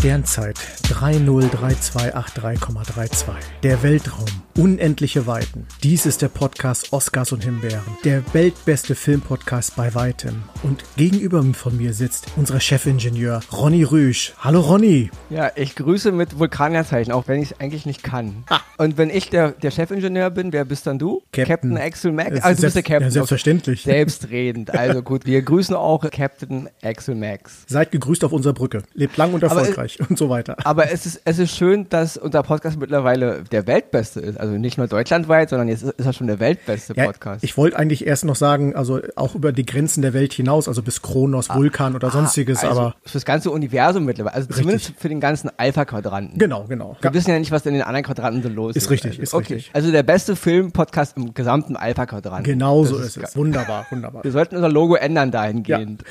Sternzeit 303283,32. Der Weltraum. Unendliche Weiten. Dies ist der Podcast Oscars und Himbeeren. Der weltbeste Filmpodcast bei weitem. Und gegenüber von mir sitzt unser Chefingenieur Ronny Rüsch. Hallo Ronny. Ja, ich grüße mit Vulkanerzeichen, auch wenn ich es eigentlich nicht kann. Ah. Und wenn ich der, der Chefingenieur bin, wer bist dann du? Captain, Captain Axel Max? Also du bist der Captain. Ja, selbstverständlich. Selbstredend. Also gut, wir grüßen auch Captain Axel Max. Seid gegrüßt auf unserer Brücke. Lebt lang und erfolgreich es, und so weiter. Aber es ist, es ist schön, dass unser Podcast mittlerweile der weltbeste ist. Also nicht nur deutschlandweit, sondern jetzt ist er schon der weltbeste Podcast. Ja, ich wollte eigentlich erst noch sagen, also auch über die Grenzen der Welt hinaus, also bis Kronos, ah, Vulkan oder ah, sonstiges, also aber. Für das ganze Universum mittlerweile. Also richtig. zumindest für den ganzen Alpha-Quadranten. Genau, genau. Wir wissen ja nicht, was in den anderen Quadranten so los ist. Ist richtig, also, ist okay. richtig. Also der beste Film-Podcast im gesamten Alpha-Quadranten. Genau so ist, ist es. Wunderbar, wunderbar. Wir sollten unser Logo ändern dahingehend.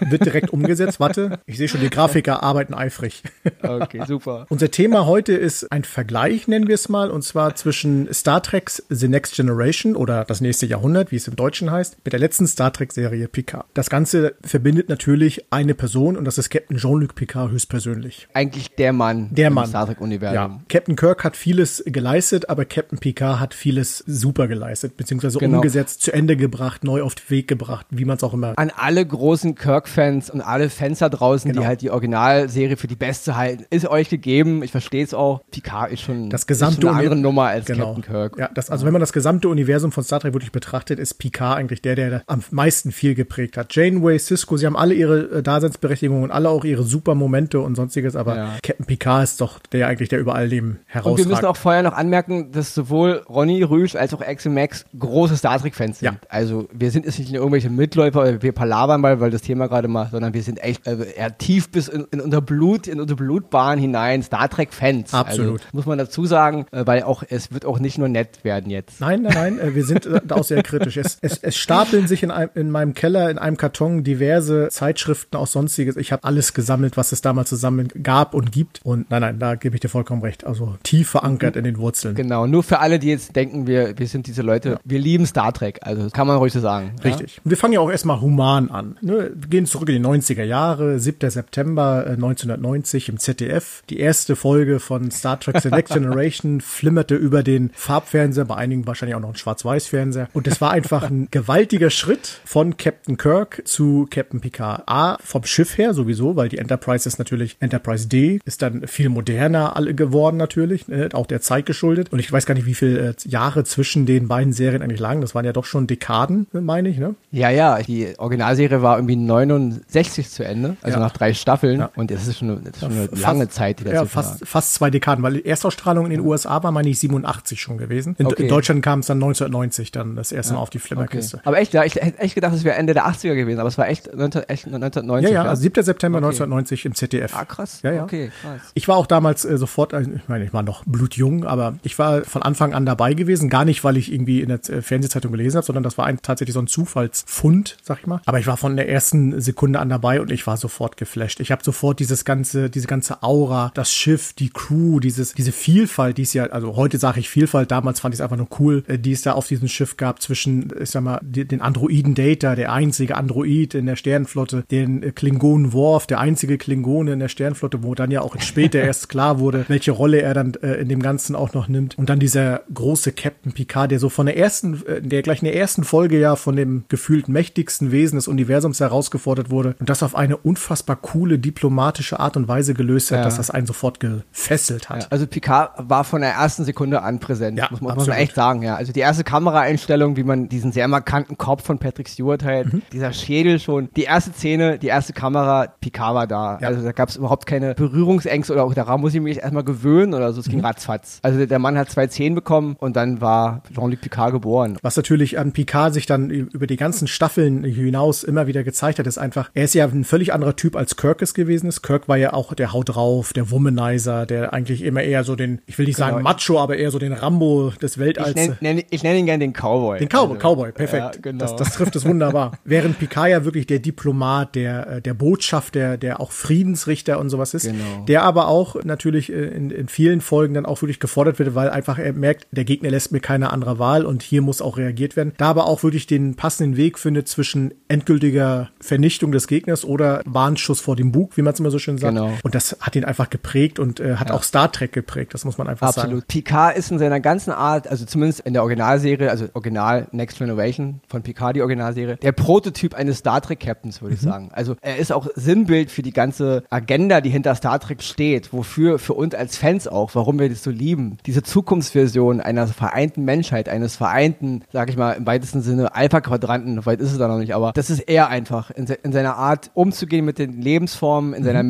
Ja. Wird direkt umgesetzt. Warte, ich sehe schon, die Grafiker arbeiten eifrig. Okay, super. Unser Thema heute ist ein Vergleich, nennen wir es mal, und zwar zwischen Star Trek's The Next Generation oder das nächste Jahrhundert, wie es im Deutschen heißt, mit der letzten Star Trek-Serie Picard. Das Ganze verbindet natürlich eine Person und das ist Captain Jean-Luc Picard höchstpersönlich. Eigentlich der Mann der Mann. im Star Trek-Universum. Ja. Captain Kirk hat vieles geleistet, aber Captain Picard hat vieles super geleistet, beziehungsweise genau. umgesetzt, zu Ende gebracht, neu auf den Weg gebracht, wie man es auch immer. An alle großen Kirk-Fans und alle Fans da draußen, genau. die halt die Originalserie für die beste halten, ist euch gegeben. Ich verstehe es auch. Picard ist schon, das gesamte ist schon eine andere Nummer als genau. Captain Kirk. Ja, das, also wenn man das gesamte Universum von Star Trek wirklich betrachtet, ist Picard eigentlich der, der am meisten viel geprägt hat. Janeway, Cisco, sie haben alle ihre äh, Daseinsberechtigung und alle auch ihre super Momente und sonstiges, aber ja. Captain Picard ist doch der eigentlich, der überall dem herausragt. Und wir müssen auch vorher noch anmerken, dass sowohl Ronny Rüsch als auch Axel Max große Star Trek-Fans sind. Ja. Also wir sind jetzt nicht irgendwelche Mitläufer, wir palavern mal, weil das Thema gerade macht, sondern wir sind echt äh, tief bis in, in, unser Blut, in unsere Blutbahn hinein Star Trek-Fans. Absolut. Also, muss man dazu sagen, äh, weil auch es wird auch nicht nur nett werden jetzt. Nein, nein, nein, äh, wir sind da auch sehr kritisch. Es, es, es stapeln sich in, einem, in meinem Keller, in einem Karton diverse Zeitschriften aus sonstiges. Ich habe alles gesammelt, was es damals zusammen gab und gibt. Und nein, nein, da gebe ich dir vollkommen recht. Also tief verankert mhm. in den Wurzeln. Genau, nur für alle, die jetzt denken, wir, wir sind diese Leute, ja. wir lieben Star Trek. Also kann man ruhig so sagen. Richtig. Ja? Wir fangen ja auch erstmal human an. Ne? Wir gehen zurück in die 90er Jahre, 7. September 1990 äh, im ZDF. Die erste Folge von Star Trek The Next Generation flimmerte über den Farbfernseher, bei einigen wahrscheinlich auch noch ein Schwarz-Weiß-Fernseher. Und es war einfach ein gewaltiger Schritt von Captain Kirk zu Captain Picard. A, vom Schiff her sowieso, weil die Enterprise ist natürlich Enterprise D, ist dann viel moderner alle geworden natürlich, ne? auch der Zeit geschuldet. Und ich weiß gar nicht, wie viele äh, Jahre zwischen den beiden Serien eigentlich lagen. Das waren ja doch schon Dekaden, meine ich, ne? Ja, ja. Die Originalserie war irgendwie 69 zu Ende, also ja. nach drei Staffeln. Ja. Und das ist schon, das ist schon eine fast, lange Zeit, Ja, fast, fast zwei Dekaden, weil Erstausstrahlung in den USA war, meine ich, 87 schon gewesen. In, okay. in Deutschland kam es dann 1990 dann das erste Mal auf die Flimmerkiste. Okay. Aber echt, ja, ich hätte echt gedacht, es wäre Ende der 80er gewesen, aber es war echt, 19, echt 1990. Ja, ja, also 7. September okay. 1990 im ZDF. Ah, krass. Ja, ja. Okay, krass. Ich war auch damals äh, sofort, äh, ich meine, ich war noch blutjung, aber ich war von Anfang an dabei gewesen. Gar nicht, weil ich irgendwie in der äh, Fernsehzeitung gelesen habe, sondern das war ein, tatsächlich so ein Zufallsfund, sag ich mal. Aber ich war von der ersten Sekunde an dabei und ich war sofort geflasht. Ich habe sofort dieses ganze, diese ganze Aura, das Schiff, die Crew, dieses, diese Vielfalt, die es ja, also heute sage ich Vielfalt, damals fand ich es einfach nur cool, äh, die es da auf diesem Schiff gab zwischen, ich sag mal, den Androiden Data, der einzige Android in der Sternenflotte, den äh, Klingonen Worf, der einzige Klingone in der Sternenflotte, wo dann ja auch später erst klar wurde, welche Rolle er dann äh, in dem Ganzen auch noch nimmt. Und dann dieser große Captain Picard, der so von der ersten, äh, der gleich in der ersten Folge ja von dem gefühlt mächtigsten Wesen des Universums herausgefordert wurde und das auf eine unfassbar coole diplomatische Art und Weise gelöst hat, ja. dass das einen sofort gefesselt hat. Ja, also Picard war von der ersten Sekunde an präsent, ja, muss, muss man echt sagen. Ja, also die erste Kameraeinstellung, wie man diesen sehr markanten Kopf von Patrick Stewart halt, mhm. dieser Schädel schon, die erste Szene, die erste Kamera, Picard war da. Also da gab es überhaupt keine Berührungsängste oder auch daran muss ich mich erstmal gewöhnen oder so. Es ging mhm. ratzfatz. Also der Mann hat zwei Zehen bekommen und dann war Jean-Luc Picard geboren. Was natürlich an Picard sich dann über die ganzen Staffeln hinaus immer wieder gezeigt hat, ist einfach, er ist ja ein völlig anderer Typ als Kirk es gewesen ist. Kirk war ja auch der Haut drauf, der Womanizer, der eigentlich immer eher so den, ich will nicht sagen genau. Macho, aber eher so den Rambo des Weltalls. Ich nenne nenn, nenn ihn gerne den Cowboy. Den Cowboy, also, Cowboy, perfekt. Ja, genau. das, das trifft es wunderbar. Während Picard ja wirklich der Diplomat, der, äh, der Botschafter, der auch Friedensrichter und sowas ist, genau. der aber auch natürlich äh, in, in vielen Folgen dann auch wirklich gefordert wird, weil einfach er merkt, der Gegner lässt mir keine andere Wahl und hier muss auch reagiert werden. Da aber auch wirklich den passenden Weg findet zwischen endgültiger Vernichtung des Gegners oder Warnschuss vor dem Bug, wie man es immer so schön sagt. Genau. Und das hat ihn einfach geprägt und äh, hat ja. auch Star Trek geprägt, das muss man einfach Absolut. sagen. Absolut. Picard ist in seiner ganzen Art, also zumindest in der Originalserie, also Original Next Generation von Picard, die Originalserie, der Prototyp eines Star Trek Captains, würde mhm. ich sagen. Also er ist auch Sinnbild für die ganze Agenda, die hinter Star Trek steht, wofür für uns als Fans auch, warum wir das so lieben. Diese Zukunftsversion einer vereinten Menschheit, eines vereinten, sag ich mal, im weitesten Sinne Alpha-Quadranten, weit ist es da noch nicht, aber das ist er einfach in, in seiner Art umzugehen mit den Lebensformen, in seiner mhm.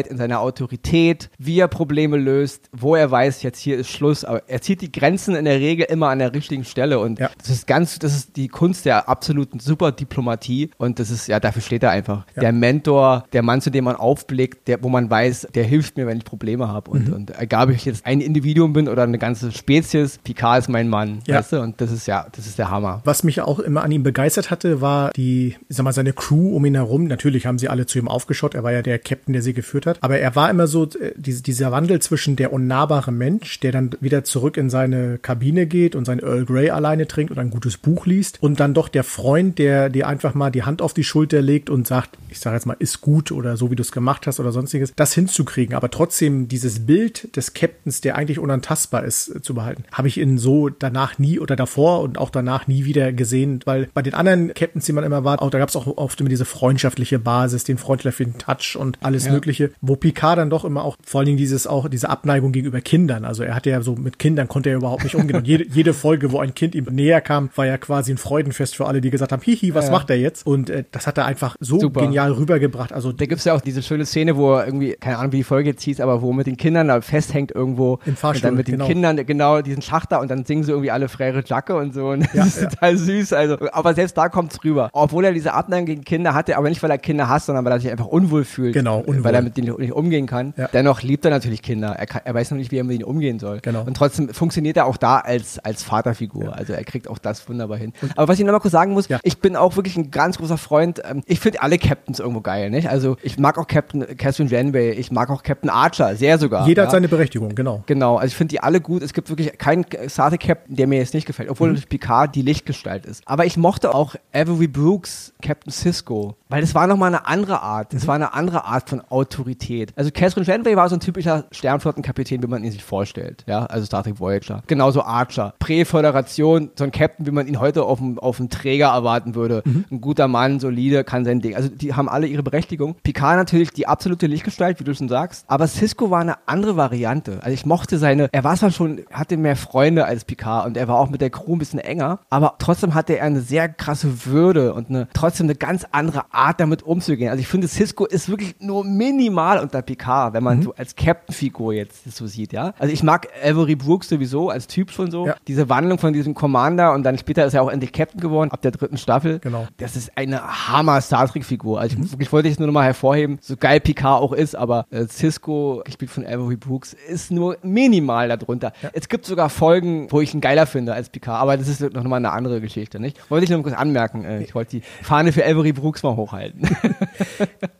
Menschlichkeit, in seiner Autorität, wie er Probleme löst, wo er weiß, jetzt hier ist Schluss, aber er zieht die Grenzen in der Regel immer an der richtigen Stelle und ja. das ist ganz, das ist die Kunst der absoluten Superdiplomatie und das ist, ja, dafür steht er einfach. Ja. Der Mentor, der Mann, zu dem man aufblickt, der, wo man weiß, der hilft mir, wenn ich Probleme habe und, mhm. und egal, ob ich jetzt ein Individuum bin oder eine ganze Spezies, Picard ist mein Mann, ja. weißt du, und das ist ja, das ist der Hammer. Was mich auch immer an ihm begeistert hatte, war die, ich sag mal, seine Crew um ihn herum. Natürlich haben sie alle zu ihm aufgeschaut, er war ja der Captain, der sie geführt hat, aber er war immer so, äh, dieser Wandel zwischen der unnahbare Mensch, der dann wieder zurück in seine Kabine geht und sein Earl Grey alleine trinkt und ein gutes Buch liest und dann doch der Freund, der dir einfach mal die Hand auf die Schulter legt und sagt, ich sage jetzt mal, ist gut oder so wie du es gemacht hast oder sonstiges, das hinzukriegen, aber trotzdem dieses Bild des Captains, der eigentlich unantastbar ist, äh, zu behalten, habe ich in so danach nie oder davor und auch danach nie wieder gesehen, weil bei den anderen Captains, die man immer war, auch da gab es auch oft immer diese freundschaftliche Basis, den freundschaftlichen Touch und alles ja. Mögliche, wo Picard dann doch immer auch vor allen Dingen dieses auch diese Abneigung gegenüber Kindern, also er hatte ja so mit Kindern konnte er überhaupt nicht umgehen und jede, jede Folge, wo ein Kind ihm näher kam, war ja quasi ein Freudenfest für alle, die gesagt haben, hihi, was ja. macht er jetzt? Und äh, das hat er einfach so Super. genial rübergebracht. Also da gibt's ja auch diese schöne Szene, wo er irgendwie, keine Ahnung, wie die Folge jetzt hieß, aber wo mit den Kindern da festhängt irgendwo im Fahrstuhl, und dann mit den genau. Kindern genau diesen Schachter und dann singen sie irgendwie alle Frere Jacke und so und das ist ja. total süß. Also, aber selbst da kommt's rüber. Obwohl er diese Abneigung gegen Kinder hatte, aber nicht weil er Kinder hasst, sondern weil er sich einfach unwohl fühlt. Genau, unwohl. Weil er mit denen nicht umgehen kann. Ja. Dennoch liebt er natürlich Kinder. Er, kann, er weiß noch nicht, wie er mit ihnen umgehen soll. Genau. Und trotzdem funktioniert er auch da als, als Vaterfigur. Ja. Also er kriegt auch das wunderbar hin. Und aber was ich noch mal kurz sagen muss, ich bin auch wirklich ein ganz großer Freund. Ähm, ich finde alle Captains irgendwo geil, nicht? Also ich mag auch Captain Catherine Janeway, ich mag auch Captain Archer, sehr sogar. Jeder hat seine Berechtigung, genau. Genau, also ich finde die alle gut. Es gibt wirklich keinen Star Captain, der mir jetzt nicht gefällt, obwohl mhm. Picard die Lichtgestalt ist. Aber ich mochte auch Avery Brooks, Captain Cisco, weil das war nochmal eine andere Art. Das mhm. war eine andere Art von Autorität. Also Catherine Janeway war so ein typischer Sternflottenkapitän, wie man ihn sich vorstellt. Ja, also Star Trek Voyager. Genauso Archer. Prä-Föderation, so ein Captain, wie man ihn heute auf dem, auf dem Träger erwarten würde. Mhm. Ein guter Mann, solide, kann sein Ding. Also die haben alle ihre Berechtigung. Picard natürlich die absolute Lichtgestalt, wie du schon sagst. Aber Cisco war eine andere Variante. Also ich mochte seine, er war zwar schon, hatte mehr Freunde als Picard und er war auch mit der Crew ein bisschen enger, aber trotzdem hatte er eine sehr krasse Würde und eine, trotzdem eine ganz andere Art damit umzugehen. Also ich finde, Cisco ist wirklich nur minimal unter Picard, wenn man mhm. so als Captain-Figur jetzt so sieht, ja. Also ich mag Avery Brooks sowieso als Typ schon so. Ja. Diese Wandlung von diesem Commander und dann später ist er auch endlich Captain geworden, ab der dritten Staffel. Genau. Das ist eine Hammer-Star Trek-Figur. Also ich, mhm. ich wollte es nur noch mal hervorheben, so geil Picard auch ist, aber äh, Cisco, gespielt von Avery Brooks, ist nur minimal darunter. Ja. Es gibt sogar Folgen, wo ich ihn geiler finde als Picard, aber das ist noch mal eine andere Geschichte, nicht? Wollte ich nur kurz anmerken. Äh, ich wollte die Fahne für Avery Brooks mal hochhalten.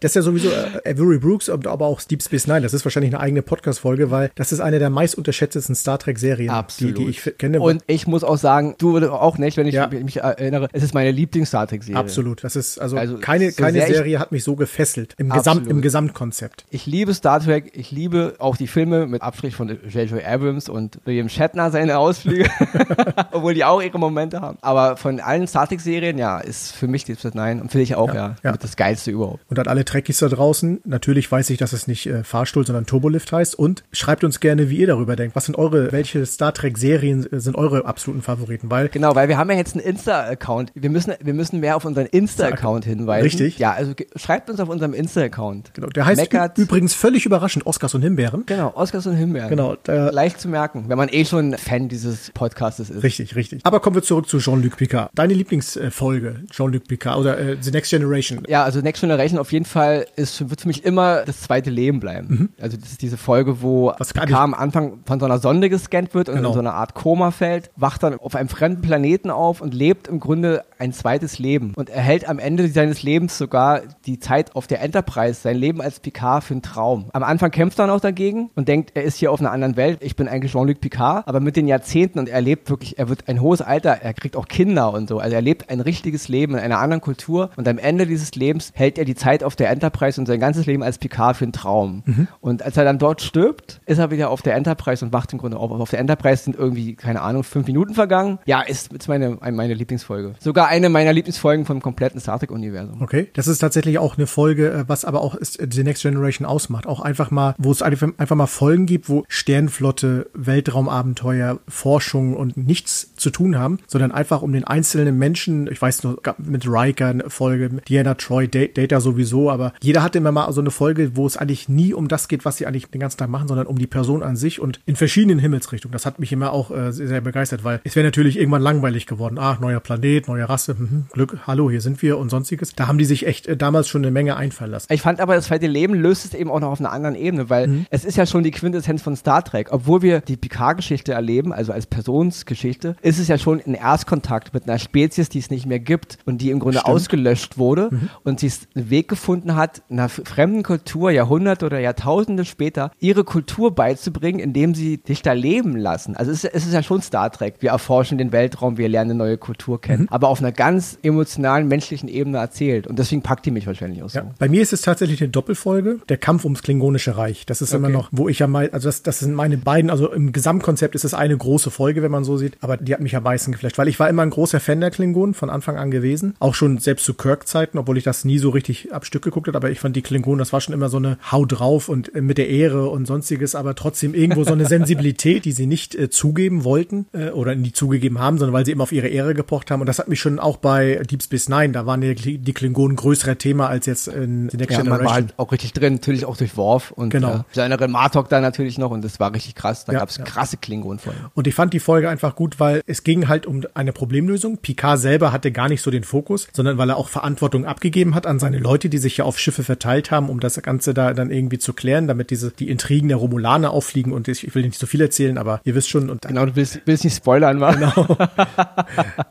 das ist ja sowieso äh, Avery Brooks, aber auch Deep Space Nine. Das ist wahrscheinlich eine eigene Podcast-Folge, weil das ist eine der meist unterschätztesten Star Trek-Serien, die, die, ich kenne. Und ich muss auch sagen, du auch nicht, wenn ich ja. mich erinnere, es ist meine Lieblings-Star Trek-Serie. Absolut. Das ist also, also keine, so keine Serie hat mich so gefesselt im, Gesamt, im Gesamtkonzept. Ich liebe Star Trek, ich liebe auch die Filme mit Abstrich von J.J. Abrams und William Shatner seine Ausflüge, obwohl die auch ihre Momente haben. Aber von allen Star Trek-Serien, ja, ist für mich Deep Space Nine und finde ich auch, ja, ja, ja. das Geilste überhaupt. Und an alle Trekkies da draußen, natürlich weiß ich, dass es nicht äh, Fahrstuhl, sondern Turbolift heißt und schreibt uns gerne, wie ihr darüber denkt. Was sind eure, welche Star Trek-Serien sind eure absoluten Favoriten? Weil genau, weil wir haben ja jetzt einen Insta-Account. Wir müssen, wir müssen mehr auf unseren Insta-Account hinweisen. Richtig. Ja, also schreibt uns auf unserem Insta-Account. Genau, der heißt übrigens völlig überraschend Oscars und Himbeeren. Genau, Oscars und Himbeeren. Genau. Leicht zu merken, wenn man eh schon Fan dieses Podcastes ist. Richtig, richtig. Aber kommen wir zurück zu Jean-Luc Picard. Deine Lieblingsfolge, Jean-Luc Picard oder äh, The Next Generation. Ja, also Next Generation auf jeden Fall ist, wird für mich immer das zweite Leben bleiben. Mhm. Also das ist diese Folge, wo Picard am Anfang von so einer Sonde gescannt wird und genau. in so eine Art Koma fällt, wacht dann auf einem fremden Planeten auf und lebt im Grunde ein zweites Leben und erhält am Ende seines Lebens sogar die Zeit auf der Enterprise, sein Leben als Picard für einen Traum. Am Anfang kämpft er noch dagegen und denkt, er ist hier auf einer anderen Welt. Ich bin eigentlich Jean-Luc Picard, aber mit den Jahrzehnten und er lebt wirklich, er wird ein hohes Alter, er kriegt auch Kinder und so. Also er lebt ein richtiges Leben in einer anderen Kultur und am Ende dieses Lebens hält er die Zeit auf der Enterprise und sein ganzes Leben als Picard Picard für einen Traum. Mhm. Und als er dann dort stirbt, ist er wieder auf der Enterprise und wacht im Grunde auf. Auf der Enterprise sind irgendwie, keine Ahnung, fünf Minuten vergangen. Ja, ist, ist meine, meine Lieblingsfolge. Sogar eine meiner Lieblingsfolgen vom kompletten Star Trek-Universum. Okay, das ist tatsächlich auch eine Folge, äh, was aber auch ist, The Next Generation ausmacht. Auch einfach mal, wo es einfach mal Folgen gibt, wo Sternflotte, Weltraumabenteuer, Forschung und nichts zu tun haben, sondern einfach um den einzelnen Menschen, ich weiß nur, mit Riker eine Folge, Diana Troy, Data sowieso, aber jeder hatte immer mal so eine Folge, wo es eigentlich nie um das geht, was sie eigentlich den ganzen Tag machen, sondern um die Person an sich und in verschiedenen Himmelsrichtungen. Das hat mich immer auch äh, sehr, sehr begeistert, weil es wäre natürlich irgendwann langweilig geworden. Ah, neuer Planet, neue Rasse, hm, Glück, hallo, hier sind wir und sonstiges. Da haben die sich echt äh, damals schon eine Menge einfallen lassen. Ich fand aber, das zweite Leben löst es eben auch noch auf einer anderen Ebene, weil mhm. es ist ja schon die Quintessenz von Star Trek. Obwohl wir die Picard-Geschichte erleben, also als Personsgeschichte, ist es ja schon ein Erstkontakt mit einer Spezies, die es nicht mehr gibt und die im Grunde Stimmt. ausgelöscht wurde mhm. und sie einen Weg gefunden hat, einer fremden Kultur Jahrhunderte oder Jahrtausende später ihre Kultur beizubringen, indem sie dich da leben lassen. Also es ist, es ist ja schon Star Trek. Wir erforschen den Weltraum, wir lernen eine neue Kultur kennen, mhm. aber auf einer ganz emotionalen, menschlichen Ebene erzählt. Und deswegen packt die mich wahrscheinlich auch so. Ja. Bei mir ist es tatsächlich eine Doppelfolge, der Kampf ums Klingonische Reich. Das ist okay. immer noch, wo ich ja mal, also das, das sind meine beiden, also im Gesamtkonzept ist es eine große Folge, wenn man so sieht, aber die hat mich am meisten geflasht, weil ich war immer ein großer Fan der Klingonen von Anfang an gewesen, auch schon selbst zu Kirk-Zeiten, obwohl ich das nie so richtig ab Stück geguckt habe, aber ich fand die Klingonen, das war schon immer so eine Hau drauf und äh, mit der Ehre und sonstiges, aber trotzdem irgendwo so eine Sensibilität, die sie nicht äh, zugeben wollten äh, oder nie zugegeben haben, sondern weil sie immer auf ihre Ehre gepocht haben und das hat mich schon auch bei Deep Space Nine, da waren die, die Klingonen größerer Thema als jetzt in The Next ja, Generation. Man war halt auch richtig drin, natürlich auch durch Worf und genau. äh, seine Martok da natürlich noch und das war richtig krass, da ja, gab es ja. krasse Klingonenfolgen. Und ich fand die Folge einfach gut, weil es ging halt um eine Problemlösung. Picard selber hatte gar nicht so den Fokus, sondern weil er auch Verantwortung abgegeben hat an seine Leute, die sich ja auf Schiffe verteilt haben, um das Ganze da dann irgendwie zu klären, damit diese die Intrigen der Romulaner auffliegen und ich, ich will nicht so viel erzählen, aber ihr wisst schon. Und genau, du willst, willst nicht spoilern, wa? Genau.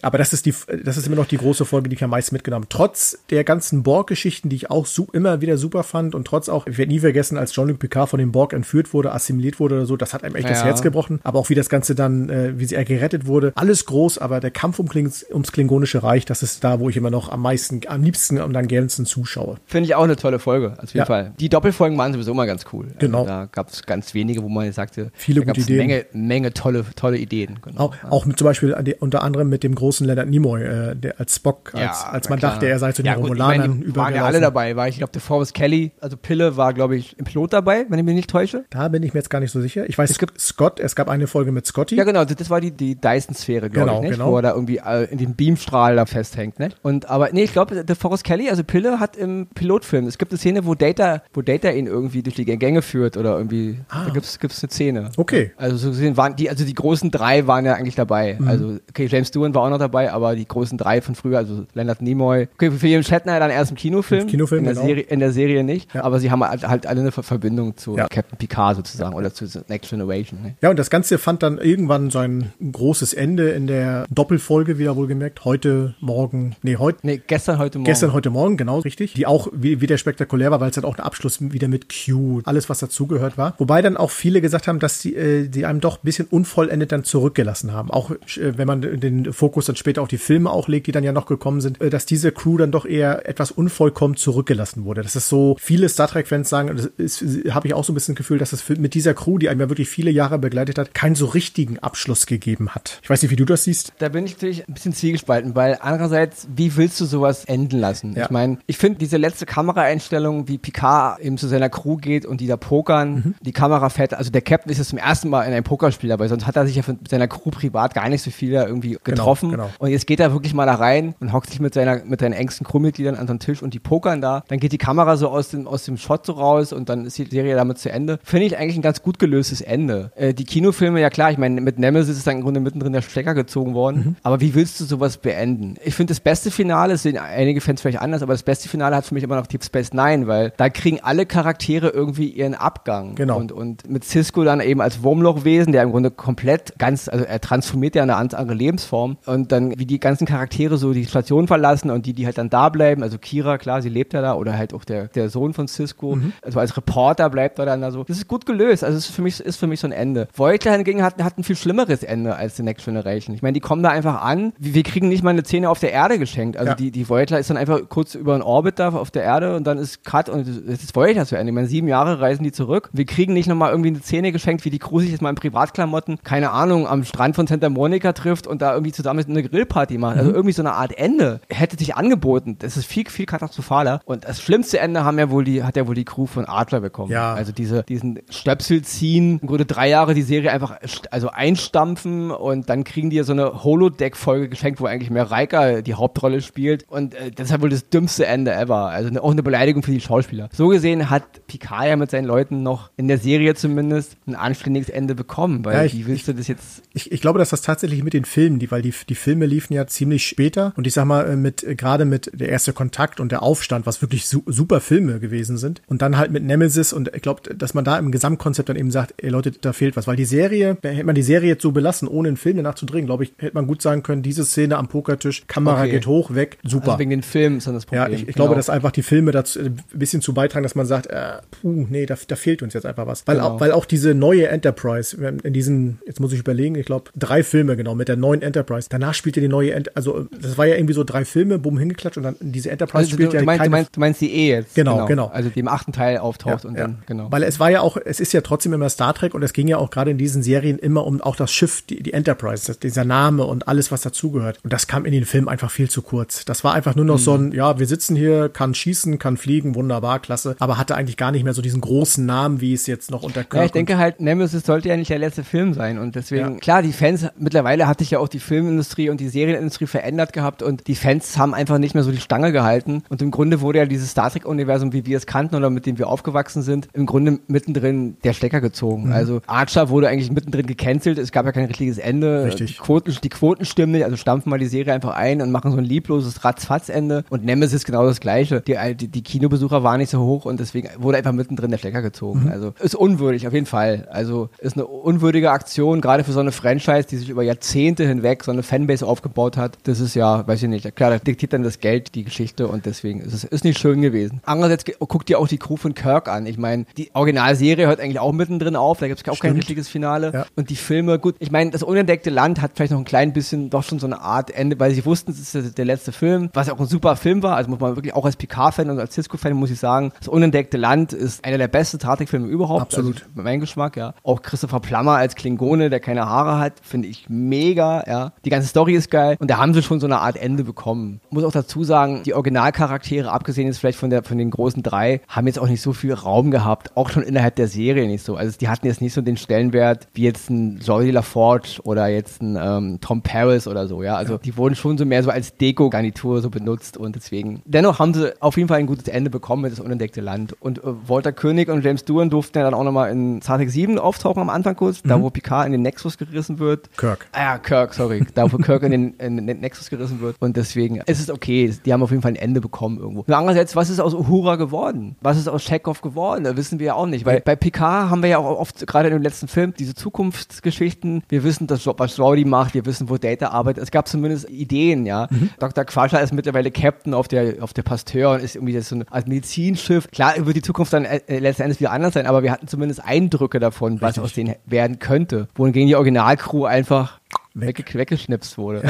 aber das ist die, das ist immer noch die große Folge, die ich am meisten mitgenommen. Trotz der ganzen Borg-Geschichten, die ich auch su immer wieder super fand und trotz auch, ich werde nie vergessen, als Jean-Luc Picard von dem Borg entführt wurde, assimiliert wurde oder so, das hat einem echt ja. das Herz gebrochen. Aber auch wie das Ganze dann, äh, wie sie er gerettet wurde, alles groß, aber der Kampf um Kling ums Klingonische Reich, das ist da, wo ich immer noch am meisten, am liebsten und am gernsten zuschaue. Finde ich auch eine tolle Folge, auf jeden ja. Fall. Die Doppelfolgen waren sowieso immer ganz cool. Also genau. Also da gab es ganz wenige, wo man sagte, viele gute Ideen. Menge, Menge tolle, tolle Ideen. Genau. Auch, auch mit, zum Beispiel unter anderem mit dem großen Leonard Nimoy, äh, der als Spock, als, ja, als man klar. dachte, er sei zu den ja, Romulanern über. Waren ja alle dabei, war ich glaube, der Forrest Kelly, also Pille war, glaube ich, im Pilot dabei, wenn ich mich nicht täusche. Da bin ich mir jetzt gar nicht so sicher. Ich weiß, es gibt Scott, es gab eine Folge mit Scotty. Ja, genau, das war die, die Dyson-Sphäre, glaube genau, ich, nicht? Genau. wo er da irgendwie äh, in dem Beamstrahl da festhängt. Ne? Und aber nee, ich glaube, der Forrest Kelly, also Pille, hat im Pilotfilm, es gibt eine Szene, wo Data, wo Data ihn irgendwie durch die Gänge führt oder irgendwie, ah. da gibt es eine Szene. Okay. Also so gesehen waren die, also die großen drei waren ja eigentlich dabei. Mhm. Also okay, James Doohan war auch noch dabei, aber die großen drei von früher, also Leonard Nimoy, okay, für William Shatner dann erst im Kinofilm, Kinofilm in, der genau. Serie, in der Serie nicht, ja. aber sie haben halt, halt alle eine Verbindung zu ja. Captain Picard sozusagen oder zu Next Generation. Ne? Ja, und das Ganze fand dann irgendwann sein großes Ende in der Doppelfolge wieder wohlgemerkt. Heute, morgen, nee, heute. Nee, gestern, heute, morgen. Gestern, heute, morgen, genau, richtig. Die auch wieder spektakulär war, weil es dann auch ein Abschluss wieder mit Q, alles, was dazugehört war. Wobei dann auch viele gesagt haben, dass die, äh, die einem doch ein bisschen unvollendet dann zurückgelassen haben. Auch äh, wenn man den Fokus dann später auf die Filme auch legt, die dann ja noch gekommen sind, äh, dass diese Crew dann doch eher etwas unvollkommen zurückgelassen wurde. Das ist so, viele Star Trek-Fans sagen, das habe ich auch so ein bisschen das Gefühl, dass es mit dieser Crew, die einem ja wirklich viele Jahre begleitet hat, keinen so richtigen Abschluss gegeben hat. Ich weiß nicht, wie du das siehst. Da bin ich natürlich ein bisschen zwiegespalten, weil andererseits, wie willst du sowas enden lassen? Ja. Ich meine, ich finde diese letzte Kameraeinstellung, wie Picard eben zu seiner Crew geht und die da pokern, mhm. die Kamera fährt, also der Captain ist jetzt zum ersten Mal in einem Pokerspiel dabei, sonst hat er sich ja mit seiner Crew privat gar nicht so viel da irgendwie genau, getroffen. Genau, genau. Und jetzt geht er wirklich mal da rein und hockt sich mit seiner, mit seinen engsten Crewmitgliedern an so einen Tisch und die pokern da. Dann geht die Kamera so aus dem, aus dem Shot so raus und dann ist die Serie damit zu Ende. Finde ich eigentlich ein ganz gut gelöstes Ende. Äh, die Kinofilme, ja klar, ich meine, mit Nemesis ist dann im Grunde mittendrin der Stecker gezogen worden. Mhm. Aber wie willst du sowas beenden? Ich finde, das beste Finale, das sehen einige Fans vielleicht anders, aber das beste Finale hat für mich immer noch Deep Space Nine, weil da kriegen alle Charaktere irgendwie ihren Abgang. Genau. Und, und mit Cisco dann eben als Wurmlochwesen, der im Grunde komplett ganz, also er transformiert ja eine andere Lebensform. Und dann, wie die ganzen Charaktere so die Station verlassen und die, die halt dann da bleiben, also Kira, klar, sie lebt ja da, oder halt auch der, der Sohn von Cisco, mhm. also als Reporter bleibt er dann da so. Das ist gut gelöst, also es ist für mich, ist für mich so ein Ende. Voyager hingegen hat, hat ein viel schlimmeres Ende als The Next Generation. Ich meine, die kommen da einfach an, wir kriegen nicht mal eine Szene auf der Erde geschenkt. Also ja. die, die Voyager ist dann einfach kurz über einen Orbit da auf der Erde und dann ist Cut und das ist vorher zu Ende. Ich meine, sieben Jahre reisen die zurück. Wir kriegen nicht nochmal irgendwie eine Szene geschenkt, wie die Crew sich jetzt mal in Privatklamotten, keine Ahnung, am Strand von Santa Monica trifft und da irgendwie zusammen eine Grillparty macht. Also mhm. irgendwie so eine Art Ende hätte sich angeboten. Das ist viel, viel katastrophaler. Und das schlimmste Ende haben ja wohl die, hat ja wohl die Crew von Adler bekommen. Ja. Also diese, diesen Stöpsel ziehen, im Grunde drei Jahre die Serie einfach also einstampfen und dann kriegen die ja so eine Holodeck-Folge geschenkt, wo eigentlich mehr Reika die Hauptrolle spielt. Und äh, das ist halt wohl das dümmste Ende ever. Also eine, auch eine Beleidigung für die Schauspieler. So gesehen hat Picard ja mit seinen Leuten noch in der Serie zumindest ein anständiges Ende bekommen, weil ja, ich, wie willst du das jetzt? Ich, ich glaube, dass das tatsächlich mit den Filmen, die, weil die, die Filme liefen ja ziemlich später und ich sag mal, äh, mit äh, gerade mit der erste Kontakt und der Aufstand, was wirklich su super Filme gewesen sind. Und dann halt mit Nemesis und ich glaube, dass man da im Gesamtkonzept dann eben sagt, ey Leute, da fehlt was, weil die Serie, hätte man die Serie jetzt so belassen, ohne einen Film danach zu drehen, glaube ich, hätte man gut sagen können, diese Szene am Pokertisch, Kamera okay. geht hoch, weg, super. Also wegen den Filmen ist dann das Problem. Ja, ich, ich genau. glaube, dass einfach die Filme dazu ein bisschen zu beitragen, dass man sagt, äh, puh, nee, da, da fehlt uns jetzt einfach was. Weil, genau. auch, weil auch diese neue Enterprise, in diesen, jetzt muss ich überlegen, ich glaube, drei Filme genau, mit der neuen Enterprise. Danach spielte die neue, Ent also das war ja irgendwie so drei Filme, bumm, hingeklatscht und dann diese Enterprise also spielt du, ja meinst, keine... Du meinst, du meinst die E jetzt. Genau, genau, genau. Also die im achten Teil auftaucht ja, und dann, genau. Weil es war ja auch, es ist ja trotzdem immer Star Trek und es ging ja auch gerade in diesen Serien immer um auch das Schiff, die, die Enterprise, das, dieser Name und alles, was dazugehört. Und das kam in den Film einfach viel zu kurz. Das war einfach nur noch mhm. so ein, ja, wir sitzen hier, kann schießen, kann fliegen, wunderbar, klasse, aber hatte eigentlich gar nicht mehr so diesen großen Namen, wie es jetzt noch unter Kirk Ja, ich denke halt, Nemesis sollte ja nicht der letzte Film sein und deswegen, ja. klar, die Fans, mittlerweile hat sich ja auch die Filmindustrie und die Serienindustrie verändert gehabt und die Fans haben einfach nicht mehr so die Stange gehalten und im Grunde wurde ja dieses Star Trek-Universum, wie wir es kannten oder mit dem wir aufgewachsen sind, im Grunde mittendrin der Stecker gezogen. Mhm. Also Archer wurde eigentlich mittendrin gecancelt, es gab ja kein richtiges Ende. Richtig. Die Quoten, die Quoten stimmen nicht, also stampfen mal die Serie einfach ein und machen so ein liebloses Ratzfatz-Ende und Nemesis genau das gleiche. Die, die, die, Kinobesucher waren nicht so hoch und deswegen wurde einfach mittendrin der Stecker gezogen. Mhm. Also ist unwürdig, auf jeden Fall. Also ist eine unwürdige Aktion, gerade für so eine Franchise, die sich über Jahrzehnte hinweg so eine Fanbase aufgebaut hat. Das ist ja, weiß ich nicht, klar, da diktiert dann das Geld die Geschichte und deswegen ist es ist nicht schön gewesen. Andererseits guckt ihr auch die Crew von Kirk an. Ich meine, die Originalserie hört eigentlich auch mittendrin auf, da gibt es auch Stimmt. kein richtiges Finale. Ja. Und die Filme, gut, ich meine, das unentdeckte Land hat vielleicht noch ein klein bisschen doch schon so eine Art Ende, weil sie wussten, es ist der letzte Film, was auch ein super Film war. Also muss man wirklich auch als Picard-Fan und als Cisco-Fan muss ich sagen, das unentdeckte Land ist einer der besten Star Trek-Filme überhaupt. Absolut. Also, mein Geschmack, ja. Auch Christopher Plummer als Klingone, der keine Haare hat, finde ich mega, ja. Die ganze Story ist geil und da haben sie schon so eine Art Ende bekommen. Muss auch dazu sagen, die Originalcharaktere, abgesehen jetzt vielleicht von der von den großen drei, haben jetzt auch nicht so viel Raum gehabt, auch schon innerhalb der Serie nicht so. Also die hatten jetzt nicht so den Stellenwert wie jetzt ein Jordi LaForge oder jetzt ein ähm, Tom Paris oder so, ja. Also ja. die wurden schon so mehr so als Deko-Garnitur so benutzt und deswegen. Dennoch haben sie auf jeden Fall ein gutes Ende bekommen mit das unentdeckte Land. Und äh, Walter König und James Doohan durften ja dann auch nochmal in Star Trek 7 auftauchen am Anfang kurz, mhm. da wo Picard in den Nexus gerissen wird. Kirk. Ah ja, Kirk, sorry. da wo Kirk in den, in den Nexus gerissen wird. Und deswegen ist es okay. Die haben auf jeden Fall ein Ende bekommen irgendwo. Und andererseits, was ist aus Uhura geworden? Was ist aus Chekhov geworden? Da wissen wir ja auch nicht. Weil bei Picard haben wir ja auch oft, gerade in dem letzten Film, diese Zukunftsgeschichten. Wir wissen, dass, was Rowdy macht. Wir wissen, wo Data arbeitet. Es gab zumindest Ideen, ja. Mhm. Dr. Quasha ist mittlerweile Captain auf der, auf der Pasteur und ist irgendwie so ein als Medizinschiff. Klar wird die Zukunft dann äh, letzten Endes wieder anders sein, aber wir hatten zumindest Eindrücke davon, was aus denen werden könnte. Wohingegen die Originalcrew einfach weg. weggeschnipst wurde.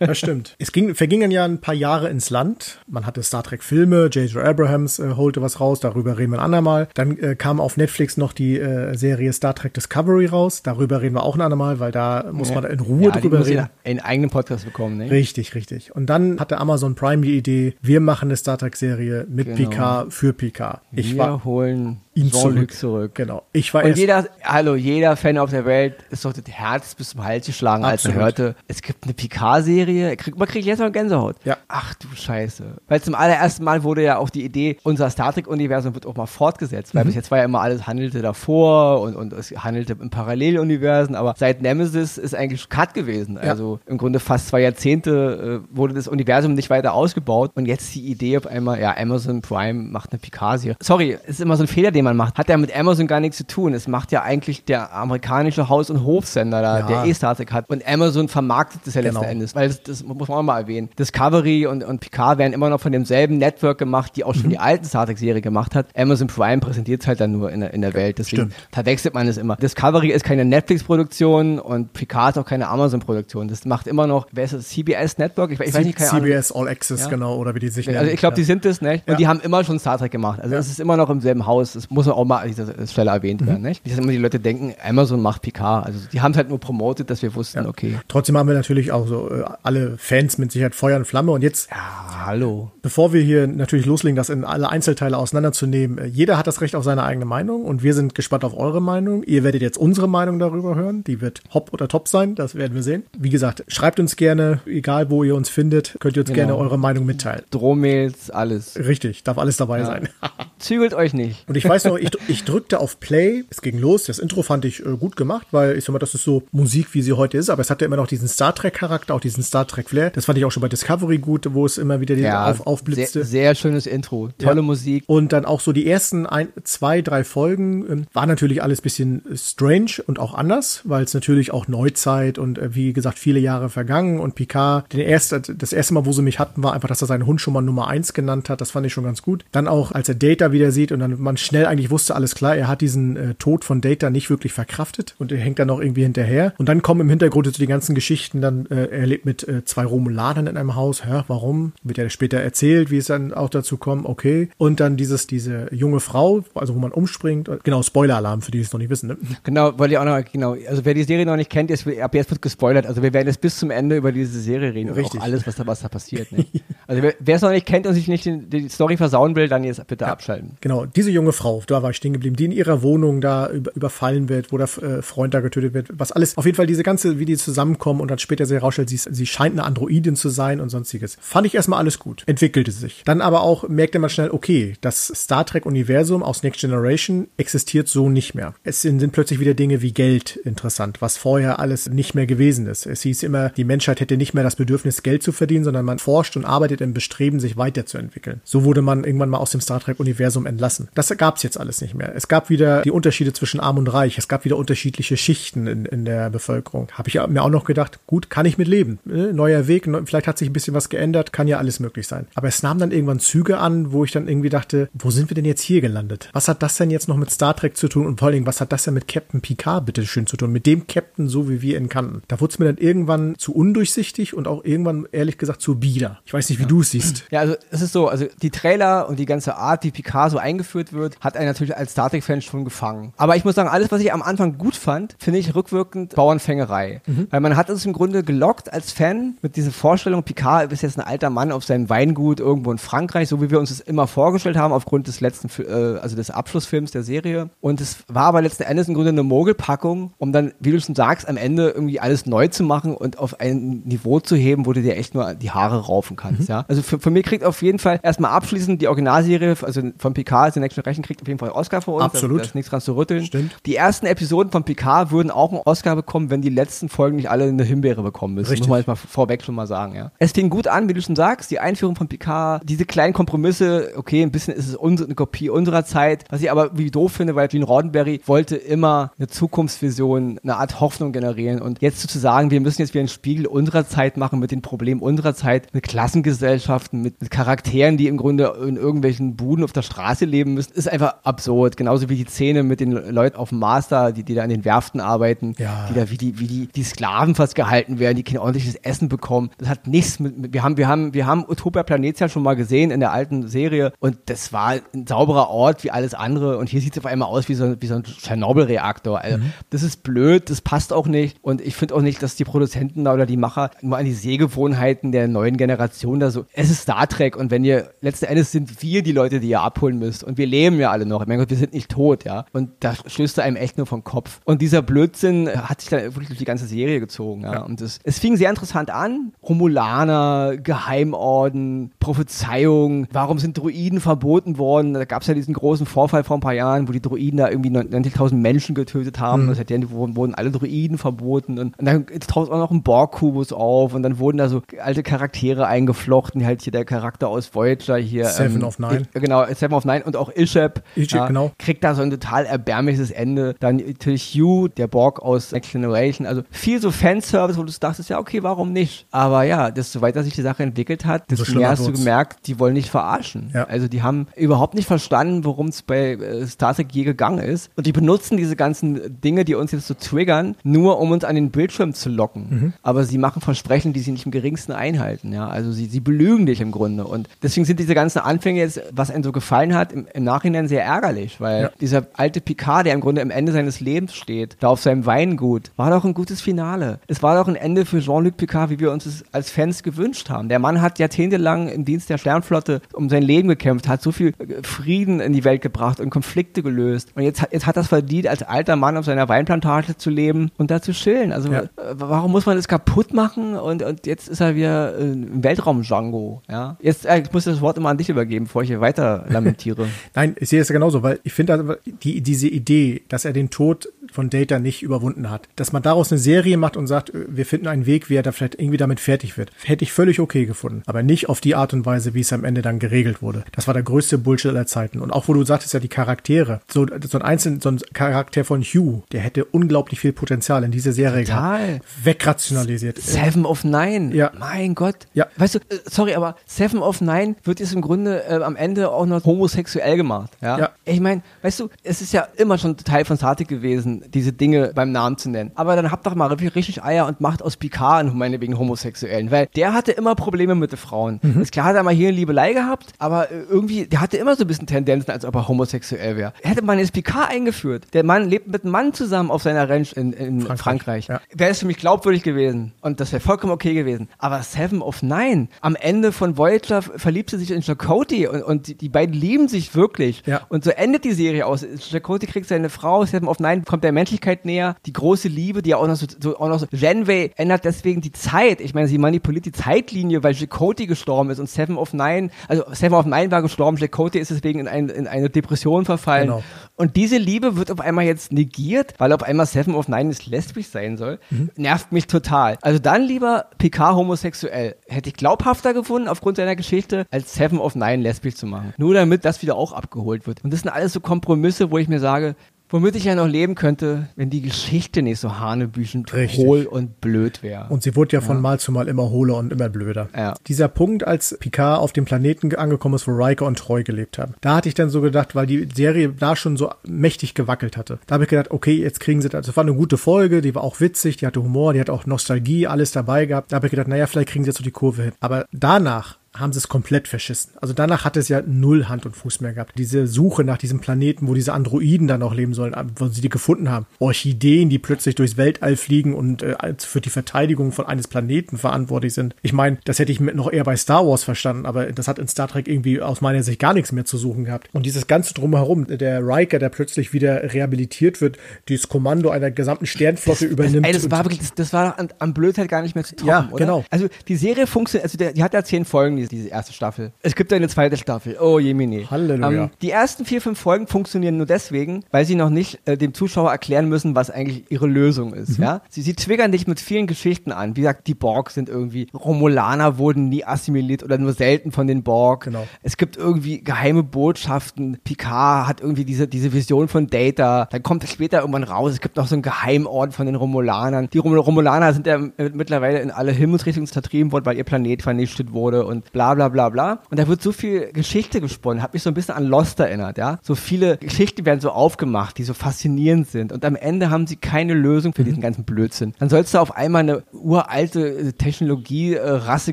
Ja, das stimmt. Es ging, vergingen ja ein paar Jahre ins Land. Man hatte Star Trek Filme, J.J. Abrahams äh, holte was raus, darüber reden wir ein andermal. Dann äh, kam auf Netflix noch die äh, Serie Star Trek Discovery raus, darüber reden wir auch ein andermal, weil da muss ja. man in Ruhe ja, drüber reden. einen eigenen Podcast bekommen, ne? Richtig, richtig. Und dann hatte Amazon Prime die Idee, wir machen eine Star Trek Serie mit genau. Picard für Picard. Ich wir war, holen ihn zurück. zurück. Genau. Ich war Und jeder, hallo, jeder Fan auf der Welt ist doch das Herz bis zum Hals geschlagen, Absolut. als er hörte, es gibt eine Picard-Serie. Krieg, man kriegt jetzt noch Gänsehaut. Ja. Ach du Scheiße. Weil zum allerersten Mal wurde ja auch die Idee, unser Star Trek-Universum wird auch mal fortgesetzt. Weil mhm. bis jetzt war ja immer alles handelte davor und, und es handelte in Paralleluniversen. Aber seit Nemesis ist eigentlich Cut gewesen. Ja. Also im Grunde fast zwei Jahrzehnte äh, wurde das Universum nicht weiter ausgebaut. Und jetzt die Idee auf einmal, ja, Amazon Prime macht eine Picard-Serie. Sorry, es ist immer so ein Fehler, den den man macht, hat ja mit Amazon gar nichts zu tun. Es macht ja eigentlich der amerikanische Haus- und Hofsender da, ja. der eh Star Trek hat. Und Amazon vermarktet das ja genau. letzten Endes. Weil das, das, muss man auch mal erwähnen. Discovery und, und Picard werden immer noch von demselben Network gemacht, die auch schon mhm. die alten Star Trek-Serie gemacht hat. Amazon Prime präsentiert es halt dann nur in der, in der Welt. Deswegen Stimmt. verwechselt man es immer. Discovery ist keine Netflix-Produktion und Picard ist auch keine Amazon-Produktion. Das macht immer noch, wer ist das? CBS Network? Ich, ich weiß nicht, keine CBS Ahnung. All Access, ja? genau, oder wie die sich nennen. Also ich glaube, die sind das, ne? Und die haben immer schon Star Trek gemacht. Also es ist immer noch im selben Haus. Das muss auch mal an dieser Stelle erwähnt mhm. werden, nicht? Nicht, dass immer die Leute denken, Amazon macht Picard. Also die haben es halt nur promotet, dass wir wussten, okay. Trotzdem haben wir natürlich auch so äh, alle Fans mit Sicherheit Feuer und Flamme. Und jetzt, ja, hallo. Bevor wir hier natürlich loslegen, das in alle Einzelteile auseinanderzunehmen, äh, jeder hat das Recht auf seine eigene Meinung und wir sind gespannt auf eure Meinung. Ihr werdet jetzt unsere Meinung darüber hören. Die wird hopp oder top sein, das werden wir sehen. Wie gesagt, schreibt uns gerne, egal wo ihr uns findet, könnt ihr uns genau. gerne eure Meinung mitteilen. Drohmails, alles. Richtig, darf alles dabei ja. sein. Zügelt euch nicht. Und ich weiß noch, ich, ich drückte auf Play, es ging los, das Intro fand ich äh, gut gemacht, weil ich sag mal, das ist so Musik, wie sie heute ist, aber es hatte immer noch diesen Star Trek Charakter, auch diesen Star Trek Flair. Das fand ich auch schon bei Discovery gut, wo es immer wieder ja, auf, aufblitzte. Sehr, sehr, schönes Intro, tolle ja. Musik. Und dann auch so die ersten ein, zwei, drei Folgen ähm, war natürlich alles bisschen strange und auch anders, weil es natürlich auch Neuzeit und äh, wie gesagt viele Jahre vergangen und Picard, den erste, das erste Mal, wo sie mich hatten, war einfach, dass er seinen Hund schon mal Nummer eins genannt hat. Das fand ich schon ganz gut. Dann auch, als er Data wieder sieht und dann man schnell eigentlich wusste, alles klar, er hat diesen äh, Tod von Data nicht wirklich verkraftet und er hängt dann noch irgendwie hinterher. Und dann kommen im Hintergrund so die ganzen Geschichten, dann äh, er lebt mit äh, zwei Romulanern in einem Haus. Hä, warum? Wird ja später erzählt, wie es dann auch dazu kommt. Okay. Und dann dieses, diese junge Frau, also wo man umspringt. Genau, Spoiler-Alarm für die, die es noch nicht wissen. Ne? Genau, weil ihr auch noch, genau, also wer die Serie noch nicht kennt, ist, ab jetzt wird gespoilert. Also wir werden jetzt bis zum Ende über diese Serie reden. Richtig. Auch alles, was da, was da passiert. Ne? also wer es noch nicht kennt und sich nicht die, die Story versauen will, dann jetzt bitte ja, abschalten. Genau, diese junge Frau, da war ich stehen geblieben, die in ihrer Wohnung da über, überfallen wird, wo der äh, Freund da getötet wird, was alles, auf jeden Fall diese ganze, wie die zusammenkommen und dann später sie herausstellt, sie, sie scheint eine Androidin zu sein und sonstiges. Fand ich erstmal alles gut. Entwickelte sich. Dann aber auch merkte man schnell, okay, das Star Trek-Universum aus Next Generation existiert so nicht mehr. Es sind, sind plötzlich wieder Dinge wie Geld interessant, was vorher alles nicht mehr gewesen ist. Es hieß immer, die Menschheit hätte nicht mehr das Bedürfnis, Geld zu verdienen, sondern man forscht und arbeitet im Bestreben, sich weiterzuentwickeln. So wurde man irgendwann mal aus dem Star Trek-Universum entlassen. Das gab es jetzt alles nicht mehr. Es gab wieder die Unterschiede zwischen Arm und Reich. Es gab wieder unterschiedliche Schichten in, in der Bevölkerung. Habe ich mir auch noch gedacht, gut, kann ich mit leben. Ne? Neuer Weg, vielleicht hat sich ein bisschen was geändert, kann ja alles möglich sein. Aber es nahm dann irgendwann Züge an, wo ich dann irgendwie dachte, wo sind wir denn jetzt hier gelandet? Was hat das denn jetzt noch mit Star Trek zu tun und vor allen Dingen, was hat das denn mit Captain Picard bitte schön zu tun? Mit dem Captain, so wie wir ihn kannten. Da wurde es mir dann irgendwann zu undurchsichtig und auch irgendwann, ehrlich gesagt, zu bieder. Ich weiß nicht, wie ja. du es siehst. Ja, also es ist so, also die Trailer und die ganze Art, wie Picard so eingeführt wird, hat einen natürlich als Star Trek-Fan schon gefangen. Aber ich muss sagen, alles, was ich am Anfang gut fand, finde ich rückwirkend Bauernfängerei. Mhm. Weil man hat uns im Grunde gelockt als Fan mit dieser Vorstellung, Picard ist jetzt ein alter Mann auf seinem Weingut irgendwo in Frankreich, so wie wir uns das immer vorgestellt haben aufgrund des letzten, äh, also des Abschlussfilms der Serie. Und es war aber letzten Endes im Grunde eine Mogelpackung, um dann, wie du schon sagst, am Ende irgendwie alles neu zu machen und auf ein Niveau zu heben, wo du dir echt nur die Haare raufen kannst. Mhm. Ja? Also für, für mich kriegt auf jeden Fall erstmal abschließend die Originalserie, also von Picard, The Next Generation, kriegt auf jeden Fall Oscar für uns. Absolut. Da, ist nichts dran zu rütteln. Stimmt. Die ersten Episoden von Picard würden auch einen Oscar bekommen, wenn die letzten Folgen nicht alle eine Himbeere bekommen müssen. Richtig. Muss man jetzt mal vorweg schon mal sagen, ja. Es fing gut an, wie du schon sagst, die Einführung von Picard, diese kleinen Kompromisse, okay, ein bisschen ist es eine Kopie unserer Zeit, was ich aber wie doof finde, weil Gene Roddenberry wollte immer eine Zukunftsvision, eine Art Hoffnung generieren und jetzt zu sagen, wir müssen jetzt wieder einen Spiegel unserer Zeit machen mit den Problemen unserer Zeit, mit Klassengesellschaften, mit, mit Charakteren, die im Grunde in irgendwelchen Buden auf der Straße leben müssen, ist einfach absurd. Genauso wie die Szene mit den Leuten auf dem Master, die, die da an den Werften arbeiten, ja. die da wie die, wie die, die Sklaven fast gehalten werden, die kein ordentliches Essen bekommen. Das hat nichts mit, mit wir haben, wir haben, wir haben Utopia Planetia schon mal gesehen in der alten Serie und das war ein sauberer Ort wie alles andere und hier sieht es auf einmal aus wie so, wie so ein Tschernobyl-Reaktor. Also, mhm. das ist blöd, das passt auch nicht und ich finde auch nicht, dass die Produzenten oder die Macher nur an die Sehgewohnheiten der neuen Generation da so, es ist Star Trek und wenn ihr, letzten Endes sind wir die Leute, die ihr abholen müsst und wir leben ja alle noch. Ich meine, wir sind nicht tot, ja. Und da stößt er einem echt nur vom Kopf. Und dieser Blödsinn hat sich dann wirklich durch die ganze Serie gezogen, ja. ja. Und das, es fing sehr interessant an. Romulaner, Geheimorden, Prophezeiung, warum sind Druiden verboten worden? Da gab es ja diesen großen Vorfall vor ein paar Jahren, wo die Druiden da irgendwie 90.000 Menschen getötet haben. Mhm. Heißt, wurden alle Druiden verboten und, und dann taucht auch noch ein Borg-Kubus auf und dann wurden da so alte Charaktere eingeflochten, halt hier der Charakter aus Voyager hier. Seven ähm, of Nine. Genau, Seven of Nine und auch Ishep. Ishep, ja, genau. Kriegt da so ein total erbärmliches Ende. Dann natürlich Hugh, der Borg aus Next Generation. Also viel so Fanservice, wo du dachtest, ja, okay, warum nicht? Aber ja, desto weiter sich die Sache entwickelt hat, desto so mehr hast du gemerkt, die wollen nicht verarschen. Ja. Also die haben überhaupt nicht verstanden, worum es bei äh, Star Trek je gegangen ist. Und die benutzen diese ganzen Dinge, die uns jetzt so triggern, nur um uns an den Bildschirm zu locken. Mhm. Aber sie machen Versprechen, die sie nicht im geringsten einhalten. Ja, also sie, sie belügen dich im Grunde. Und deswegen sind diese ganzen Anfänge jetzt, was einem so gefallen hat, im, im Nachhinein sehr ärgerlich, weil ja. dieser alte Picard, der im Grunde am Ende seines Lebens steht, da auf seinem Weingut, war doch ein gutes Finale. Es war doch ein Ende für Jean-Luc Picard, wie wir uns es als Fans gewünscht haben. Der Mann hat jahrzehntelang im Dienst der Sternflotte um sein Leben gekämpft, hat so viel Frieden in die Welt gebracht und Konflikte gelöst. Und jetzt, jetzt hat das verdient, als alter Mann auf seiner Weinplantage zu leben und da zu chillen. Also ja. Äh, warum muss man das kaputt machen? Und, und jetzt ist er wieder äh, im Weltraum-Django. Ja? Jetzt äh, ich muss das Wort immer an dich übergeben, bevor ich hier weiter lamentiere. Nein, ich sehe es genauso, weil ich finde also die, diese Idee, dass er den Tod von Data nicht überwunden hat, dass man daraus eine Serie macht und sagt, äh, wir finden einen Weg, wie er da vielleicht irgendwie damit fertig wird, hätte ich völlig okay gefunden. Aber nicht auf die Art und Weise, wie es am Ende dann geregelt wurde. Das war der größte Bullshit aller Zeiten. Und auch wo du sagtest ja die Charaktere, so, so ein einzelner, so ein Charakter von Hugh, der hätte unglaublich viel Potenzial in diese Serie Total. gehabt. Wegrationalisiert. Seven of Nine. Ja. Mein Gott. Ja. Weißt du, äh, sorry, aber Seven of Nine wird jetzt im Grunde äh, am Ende auch noch homosexuell gemacht. Ja. ja. Ich meine, weißt du, es ist ja immer schon Teil von Star gewesen, diese Dinge beim Namen zu nennen. Aber dann habt doch mal richtig Eier und macht aus Picard einen meinetwegen Homosexuellen, weil der hatte immer Probleme mit den Frauen. Mhm. Ist klar, hat er mal hier eine Liebelei gehabt, aber äh, irgendwie, der hatte immer so ein bisschen Tendenzen, als ob er homosexuell wäre. Hätte man jetzt Picard eingeführt, der Mann lebt mit einem Mann zusammen auf seiner Ranch in, in Frankreich, Frankreich. Ja. wäre es für mich glaubwürdig gewesen und das wäre vollkommen okay gewesen. Aber Seven of Nine, am Ende von Voyager verliebt sie sich in Chakotay und, und die, die beiden lieben sich wirklich. Ja. Und so endet die Serie aus. Chakotay kriegt seine Frau, Seven of Nine kommt der Menschlichkeit näher, die große Liebe, die ja auch noch so, so auch noch so. Janeway ändert deswegen die Zeit. Ich meine, sie manipuliert die Zeitlinie, weil Chakotay gestorben ist und Seven of Nine, also Seven of Nine war gestorben, Chakotay ist deswegen in, ein, in eine Depression verfallen. Genau. Und diese Liebe wird auf einmal jetzt negiert, weil auf einmal Seven of Nine ist lesbisch sein soll. Mhm. Nervt mich total. Also dann lieber Picard homosexuell. Hätte ich glaubhafter gefunden aufgrund seiner Geschichte, als Seven of Nine lesbisch zu machen. Nur damit das wieder auch abgeholt wird. Und das sind alles so Kompromisse, wo ich mir sage, Womit ich ja noch leben könnte, wenn die Geschichte nicht so hanebüchend Richtig. hohl und blöd wäre. Und sie wurde ja von ja. Mal zu Mal immer hohler und immer blöder. Ja. Dieser Punkt, als Picard auf dem Planeten angekommen ist, wo Riker und Troy gelebt haben, da hatte ich dann so gedacht, weil die Serie da schon so mächtig gewackelt hatte. Da habe ich gedacht, okay, jetzt kriegen sie das. Das war eine gute Folge, die war auch witzig, die hatte Humor, die hat auch Nostalgie, alles dabei gehabt. Da habe ich gedacht, naja, vielleicht kriegen sie jetzt so die Kurve hin. Aber danach haben sie es komplett verschissen. Also danach hat es ja null Hand und Fuß mehr gehabt. Diese Suche nach diesem Planeten, wo diese Androiden dann auch leben sollen, wo sie die gefunden haben. Orchideen, die plötzlich durchs Weltall fliegen und äh, für die Verteidigung von eines Planeten verantwortlich sind. Ich meine, das hätte ich noch eher bei Star Wars verstanden, aber das hat in Star Trek irgendwie aus meiner Sicht gar nichts mehr zu suchen gehabt. Und dieses ganze drumherum, der Riker, der plötzlich wieder rehabilitiert wird, dieses Kommando einer gesamten Sternflotte das, übernimmt. Das, ey, das war wirklich, das, war an, an Blödheit gar nicht mehr zu toppen, ja, oder? genau. Also die Serie funktioniert, also der, die hat ja zehn Folgen, diese erste Staffel. Es gibt eine zweite Staffel. Oh Jemini. Halleluja. Ähm, die ersten vier, fünf Folgen funktionieren nur deswegen, weil sie noch nicht äh, dem Zuschauer erklären müssen, was eigentlich ihre Lösung ist. Mhm. Ja? Sie, sie triggern dich mit vielen Geschichten an. Wie gesagt, die Borg sind irgendwie, Romulaner wurden nie assimiliert oder nur selten von den Borg. Genau. Es gibt irgendwie geheime Botschaften. Picard hat irgendwie diese, diese Vision von Data. Dann kommt es später irgendwann raus. Es gibt noch so einen Geheimort von den Romulanern. Die Romulaner sind ja mittlerweile in alle Himmelsrichtungen vertrieben worden, weil ihr Planet vernichtet wurde und bla bla bla bla. Und da wird so viel Geschichte gesponnen, hat mich so ein bisschen an Lost erinnert, ja. So viele Geschichten werden so aufgemacht, die so faszinierend sind. Und am Ende haben sie keine Lösung für mhm. diesen ganzen Blödsinn. Dann sollst du auf einmal eine uralte äh, Technologie-Rasse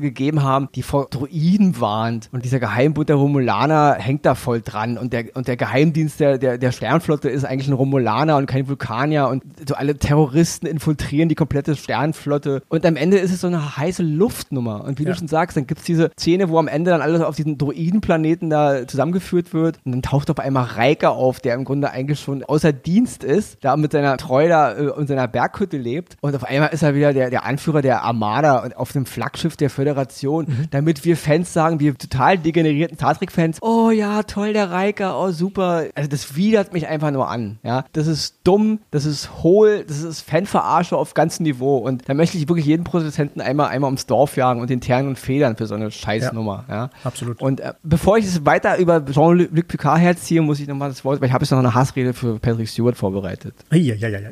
gegeben haben, die vor Druiden warnt. Und dieser Geheimbund der Romulaner hängt da voll dran. Und der, und der Geheimdienst der, der, der Sternflotte ist eigentlich ein Romulaner und kein Vulkanier. Und so alle Terroristen infiltrieren die komplette Sternflotte. Und am Ende ist es so eine heiße Luftnummer. Und wie ja. du schon sagst, dann gibt es diese Szene Szene, wo am Ende dann alles auf diesen Droidenplaneten da zusammengeführt wird und dann taucht auf einmal Reike auf, der im Grunde eigentlich schon außer Dienst ist, da mit seiner Treu da äh, in seiner Berghütte lebt und auf einmal ist er wieder der, der Anführer der Armada und auf dem Flaggschiff der Föderation, mhm. damit wir Fans sagen, wir total degenerierten Star Trek-Fans, oh ja, toll, der Reike, oh super. Also das widert mich einfach nur an, ja. Das ist dumm, das ist hohl, das ist Fanverarsche auf ganzem Niveau und da möchte ich wirklich jeden Produzenten einmal, einmal ums Dorf jagen und den Ternen und Federn für so eine Scheißnummer, ja. ja. Absolut. Und äh, bevor ich es weiter über Jean-Luc Picard herziehe, muss ich nochmal das Wort, weil ich habe jetzt noch eine Hassrede für Patrick Stewart vorbereitet. Ja, ja, ja, ja.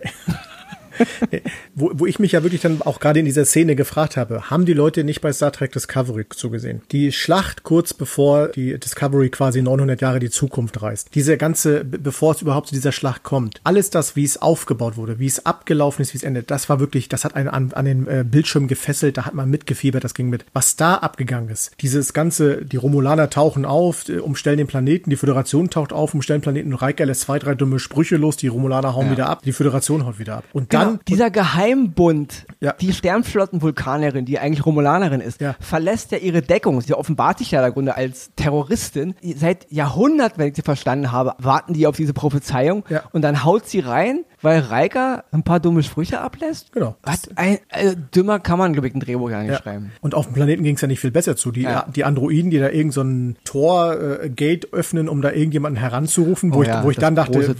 wo, wo ich mich ja wirklich dann auch gerade in dieser Szene gefragt habe, haben die Leute nicht bei Star Trek Discovery zugesehen? Die Schlacht kurz bevor die Discovery quasi 900 Jahre die Zukunft reist. Diese ganze, bevor es überhaupt zu dieser Schlacht kommt. Alles das, wie es aufgebaut wurde, wie es abgelaufen ist, wie es endet, das war wirklich, das hat einen an, an den äh, Bildschirm gefesselt, da hat man mitgefiebert, das ging mit. Was da abgegangen ist, dieses ganze, die Romulaner tauchen auf, äh, umstellen den Planeten, die Föderation taucht auf, umstellen Planeten und Riker lässt zwei, drei dumme Sprüche los, die Romulaner hauen ja. wieder ab, die Föderation haut wieder ab. Und dann Genau, dieser Geheimbund, ja. die Sternflottenvulkanerin, die eigentlich Romulanerin ist, ja. verlässt ja ihre Deckung. Sie offenbart sich ja da Grunde als Terroristin. Seit Jahrhunderten, wenn ich sie verstanden habe, warten die auf diese Prophezeiung ja. und dann haut sie rein weil Reika ein paar dumme Sprüche ablässt. Genau. Was ein, äh, dümmer kann man, glaube ich, ein Drehbuch ja nicht ja. schreiben. Und auf dem Planeten ging es ja nicht viel besser zu. Die, ja. die Androiden, die da irgend so ein Tor-Gate äh, öffnen, um da irgendjemanden heranzurufen, wo oh, ich, ja, wo ich dann dachte,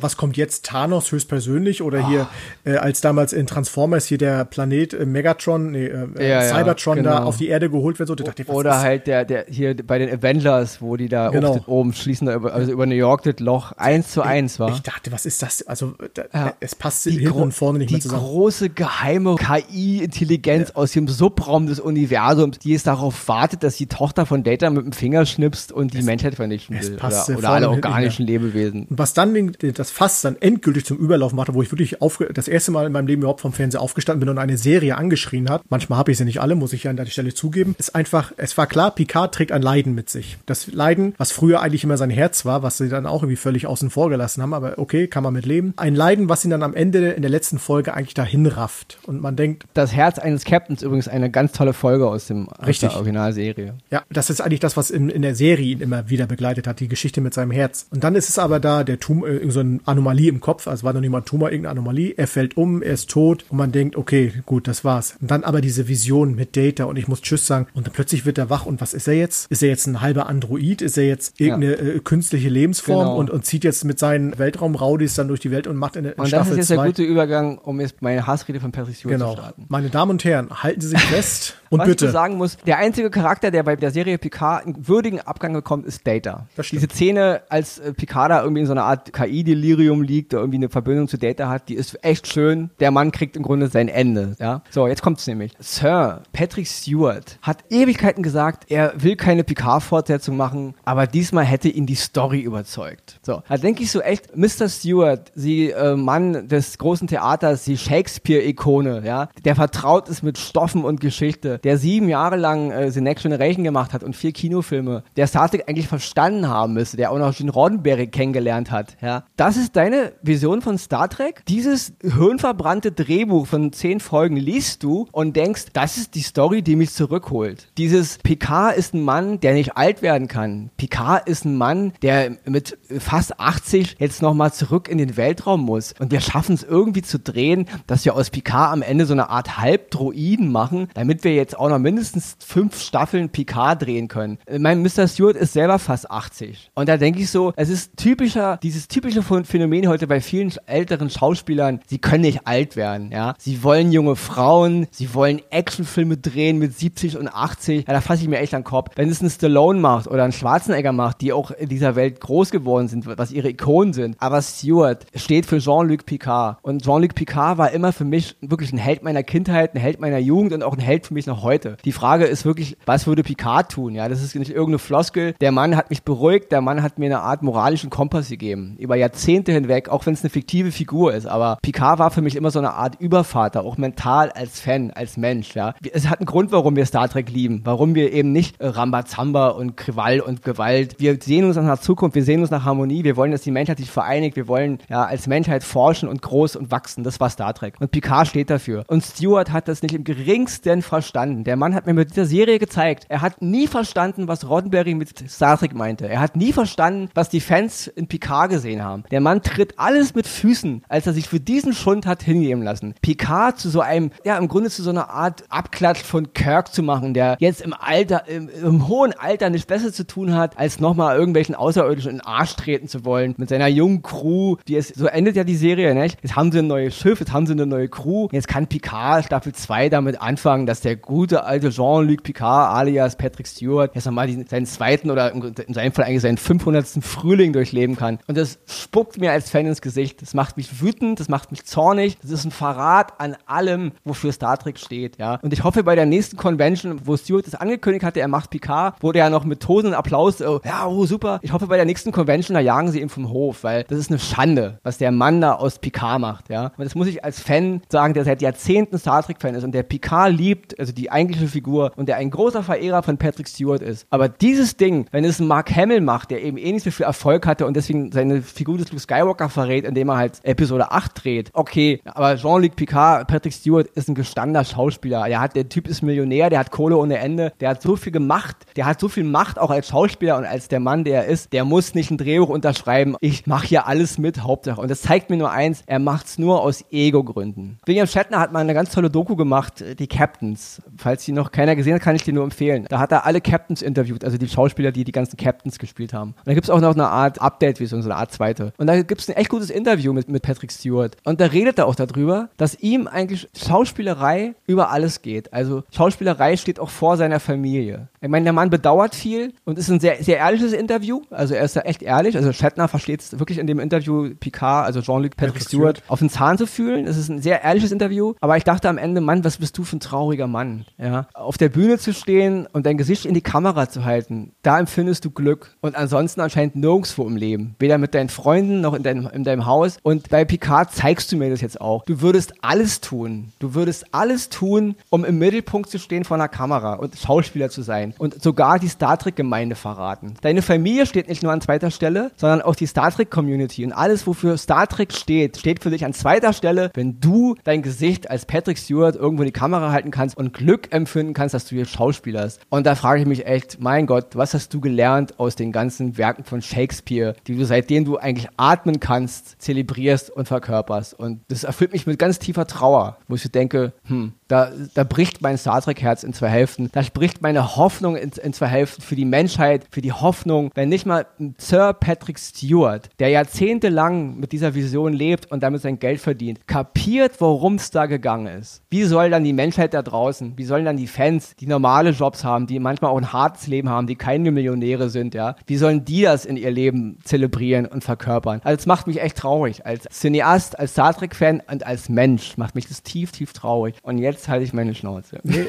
was kommt jetzt? Thanos höchstpersönlich oder oh. hier, äh, als damals in Transformers hier der Planet äh, Megatron, nee, äh, Cybertron genau. da auf die Erde geholt wird, so, dachte ich, was Oder halt der, der hier bei den Avengers, wo die da genau. oben schließen, also über New York das Loch eins zu eins war. Ich dachte, was ist das? Also ja. es passt die hinten und vorne nicht mehr zusammen. Die große geheime KI-Intelligenz ja. aus dem Subraum des Universums, die es darauf wartet, dass die Tochter von Data mit dem Finger schnipst und die es, Menschheit vernichten will. Oder, oder alle organischen Lebewesen. Und was dann das Fass dann endgültig zum Überlaufen machte, wo ich wirklich aufge das erste Mal in meinem Leben überhaupt vom Fernseher aufgestanden bin und eine Serie angeschrien hat, manchmal habe ich sie nicht alle, muss ich ja an der Stelle zugeben, ist einfach, es war klar, Picard trägt ein Leiden mit sich. Das Leiden, was früher eigentlich immer sein Herz war, was sie dann auch irgendwie völlig außen vor gelassen haben, aber okay, kann man mit leben. Ein Leiden, was ihn dann am Ende in der letzten Folge eigentlich dahin rafft. Und man denkt. Das Herz eines Captains übrigens eine ganz tolle Folge aus, dem, aus der Originalserie. Ja, das ist eigentlich das, was in, in der Serie ihn immer wieder begleitet hat, die Geschichte mit seinem Herz. Und dann ist es aber da, der Tumor, äh, so eine Anomalie im Kopf, also war noch nicht mal ein Tumor, irgendeine Anomalie, er fällt um, er ist tot und man denkt, okay, gut, das war's. Und dann aber diese Vision mit Data und ich muss Tschüss sagen und dann plötzlich wird er wach und was ist er jetzt? Ist er jetzt ein halber Android? Ist er jetzt irgendeine ja. äh, künstliche Lebensform genau. und, und zieht jetzt mit seinen Weltraumraudis dann durch die Welt und macht in, in und Staffel das ist jetzt der gute Übergang, um jetzt meine Hassrede von Patrick Stewart genau. zu starten. Meine Damen und Herren, halten Sie sich fest und Was bitte. Was ich sagen muss, der einzige Charakter, der bei der Serie Picard einen würdigen Abgang bekommt, ist Data. Diese Szene, als äh, Picard da irgendwie in so einer Art KI-Delirium liegt, oder irgendwie eine Verbindung zu Data hat, die ist echt schön. Der Mann kriegt im Grunde sein Ende. Ja? So, jetzt kommt's nämlich. Sir Patrick Stewart hat Ewigkeiten gesagt, er will keine Picard-Fortsetzung machen, aber diesmal hätte ihn die Story überzeugt. So, da denke ich so echt, Mr. Stewart, Sie äh, Mann des großen Theaters, die Shakespeare-Ikone, ja, der vertraut ist mit Stoffen und Geschichte, der sieben Jahre lang äh, The Next Generation gemacht hat und vier Kinofilme, der Star Trek eigentlich verstanden haben müsste, der auch noch Gene Roddenberry kennengelernt hat, ja. Das ist deine Vision von Star Trek? Dieses hirnverbrannte Drehbuch von zehn Folgen liest du und denkst, das ist die Story, die mich zurückholt. Dieses Picard ist ein Mann, der nicht alt werden kann. Picard ist ein Mann, der mit fast 80 jetzt nochmal zurück in den Weltraum muss. Und wir schaffen es irgendwie zu drehen, dass wir aus Picard am Ende so eine Art Halbdroiden machen, damit wir jetzt auch noch mindestens fünf Staffeln Picard drehen können. Mein Mr. Stewart ist selber fast 80. Und da denke ich so, es ist typischer, dieses typische Phänomen heute bei vielen älteren Schauspielern, sie können nicht alt werden, ja. Sie wollen junge Frauen, sie wollen Actionfilme drehen mit 70 und 80. Ja, da fasse ich mir echt an den Kopf. Wenn es ein Stallone macht oder ein Schwarzenegger macht, die auch in dieser Welt groß geworden sind, was ihre Ikonen sind. Aber Stewart steht für Jean-Luc Picard. Und Jean-Luc Picard war immer für mich wirklich ein Held meiner Kindheit, ein Held meiner Jugend und auch ein Held für mich noch heute. Die Frage ist wirklich, was würde Picard tun? Ja, das ist nicht irgendeine Floskel. Der Mann hat mich beruhigt, der Mann hat mir eine Art moralischen Kompass gegeben. Über Jahrzehnte hinweg, auch wenn es eine fiktive Figur ist. Aber Picard war für mich immer so eine Art Übervater, auch mental als Fan, als Mensch. Ja, es hat einen Grund, warum wir Star Trek lieben, warum wir eben nicht Rambazamba und Krawall und Gewalt. Wir sehen uns nach Zukunft, wir sehen uns nach Harmonie, wir wollen, dass die Menschheit sich vereinigt, wir wollen ja als Menschheit forschen und groß und wachsen. Das war Star Trek. Und Picard steht dafür. Und Stewart hat das nicht im geringsten verstanden. Der Mann hat mir mit dieser Serie gezeigt, er hat nie verstanden, was Roddenberry mit Star Trek meinte. Er hat nie verstanden, was die Fans in Picard gesehen haben. Der Mann tritt alles mit Füßen, als er sich für diesen Schund hat hingeben lassen. Picard zu so einem, ja, im Grunde zu so einer Art Abklatsch von Kirk zu machen, der jetzt im Alter, im, im hohen Alter nichts besser zu tun hat, als nochmal irgendwelchen Außerirdischen in den Arsch treten zu wollen mit seiner jungen Crew, die es, so endet ja die Serie, nicht? Jetzt haben sie ein neues Schiff, jetzt haben sie eine neue Crew, jetzt kann Picard Staffel 2 damit anfangen, dass der gute alte Jean-Luc Picard alias Patrick Stewart jetzt nochmal seinen zweiten oder in seinem Fall eigentlich seinen 500. Frühling durchleben kann. Und das spuckt mir als Fan ins Gesicht. Das macht mich wütend, das macht mich zornig. Das ist ein Verrat an allem, wofür Star Trek steht, ja. Und ich hoffe bei der nächsten Convention, wo Stewart das angekündigt hatte, er macht Picard, wurde ja noch mit tosenden Applaus, oh, ja, oh, super. Ich hoffe bei der nächsten Convention, da jagen sie ihn vom Hof, weil das ist eine Schande, was der Mann da aus Picard macht, ja. Und das muss ich als Fan sagen, der seit Jahrzehnten Star Trek-Fan ist und der Picard liebt, also die eigentliche Figur und der ein großer Verehrer von Patrick Stewart ist. Aber dieses Ding, wenn es Mark Hamill macht, der eben eh nicht so viel Erfolg hatte und deswegen seine Figur des Luke Skywalker verrät, indem er halt Episode 8 dreht, okay, aber Jean-Luc Picard, Patrick Stewart ist ein gestandener Schauspieler. Der, hat, der Typ ist Millionär, der hat Kohle ohne Ende, der hat so viel gemacht, der hat so viel Macht auch als Schauspieler und als der Mann, der er ist, der muss nicht ein Drehbuch unterschreiben. Ich mache hier alles mit, Hauptsache. Und das zeigt mir nur eins, er macht's nur aus Ego-Gründen. William Shatner hat mal eine ganz tolle Doku gemacht, die Captains. Falls die noch keiner gesehen hat, kann ich dir nur empfehlen. Da hat er alle Captains interviewt, also die Schauspieler, die die ganzen Captains gespielt haben. Und da gibt's auch noch eine Art Update, wie so eine Art zweite. Und da gibt's ein echt gutes Interview mit, mit Patrick Stewart. Und da redet er auch darüber, dass ihm eigentlich Schauspielerei über alles geht. Also Schauspielerei steht auch vor seiner Familie. Ich meine, der Mann bedauert viel und ist ein sehr, sehr ehrliches Interview. Also er ist da echt ehrlich. Also Shatner versteht es wirklich in dem Interview Picard, also Jean-Luc Patrick Stewart, auf den Zahn zu fühlen. Es ist ein sehr ehrliches Interview. Aber ich dachte am Ende, Mann, was bist du für ein trauriger Mann? Ja, auf der Bühne zu stehen und dein Gesicht in die Kamera zu halten, da empfindest du Glück. Und ansonsten anscheinend nirgendwo im Leben. Weder mit deinen Freunden noch in deinem, in deinem Haus. Und bei Picard zeigst du mir das jetzt auch. Du würdest alles tun. Du würdest alles tun, um im Mittelpunkt zu stehen vor einer Kamera und Schauspieler zu sein. Und sogar die Star Trek-Gemeinde verraten. Deine Familie steht nicht nur an zweiter Stelle, sondern auch die Star Trek-Community. Und alles, wofür Star Trek steht, steht für dich an zweiter Stelle, wenn du dein Gesicht als Patrick Stewart irgendwo in die Kamera halten kannst und Glück empfinden kannst, dass du hier Schauspieler hast. Und da frage ich mich echt, mein Gott, was hast du gelernt aus den ganzen Werken von Shakespeare, die du seitdem du eigentlich atmen kannst, zelebrierst und verkörperst? Und das erfüllt mich mit ganz tiefer Trauer, wo ich denke, hm, da, da bricht mein Star Trek-Herz in zwei Hälften. Da spricht meine Hoffnung in, in zwei Hälften für die Menschheit, für die Hoffnung, wenn nicht mal Sir Patrick Stewart, der jahrzehntelang mit dieser Vision lebt und damit sein Geld verdient, kapiert, worum es da gegangen ist. Wie soll dann die Menschheit da draußen, wie sollen dann die Fans, die normale Jobs haben, die manchmal auch ein hartes Leben haben, die keine Millionäre sind, ja, wie sollen die das in ihr Leben zelebrieren und verkörpern? Also es macht mich echt traurig. Als Cineast, als Star Trek-Fan und als Mensch macht mich das tief, tief traurig. Und jetzt halte ich meine Schnauze. Nee,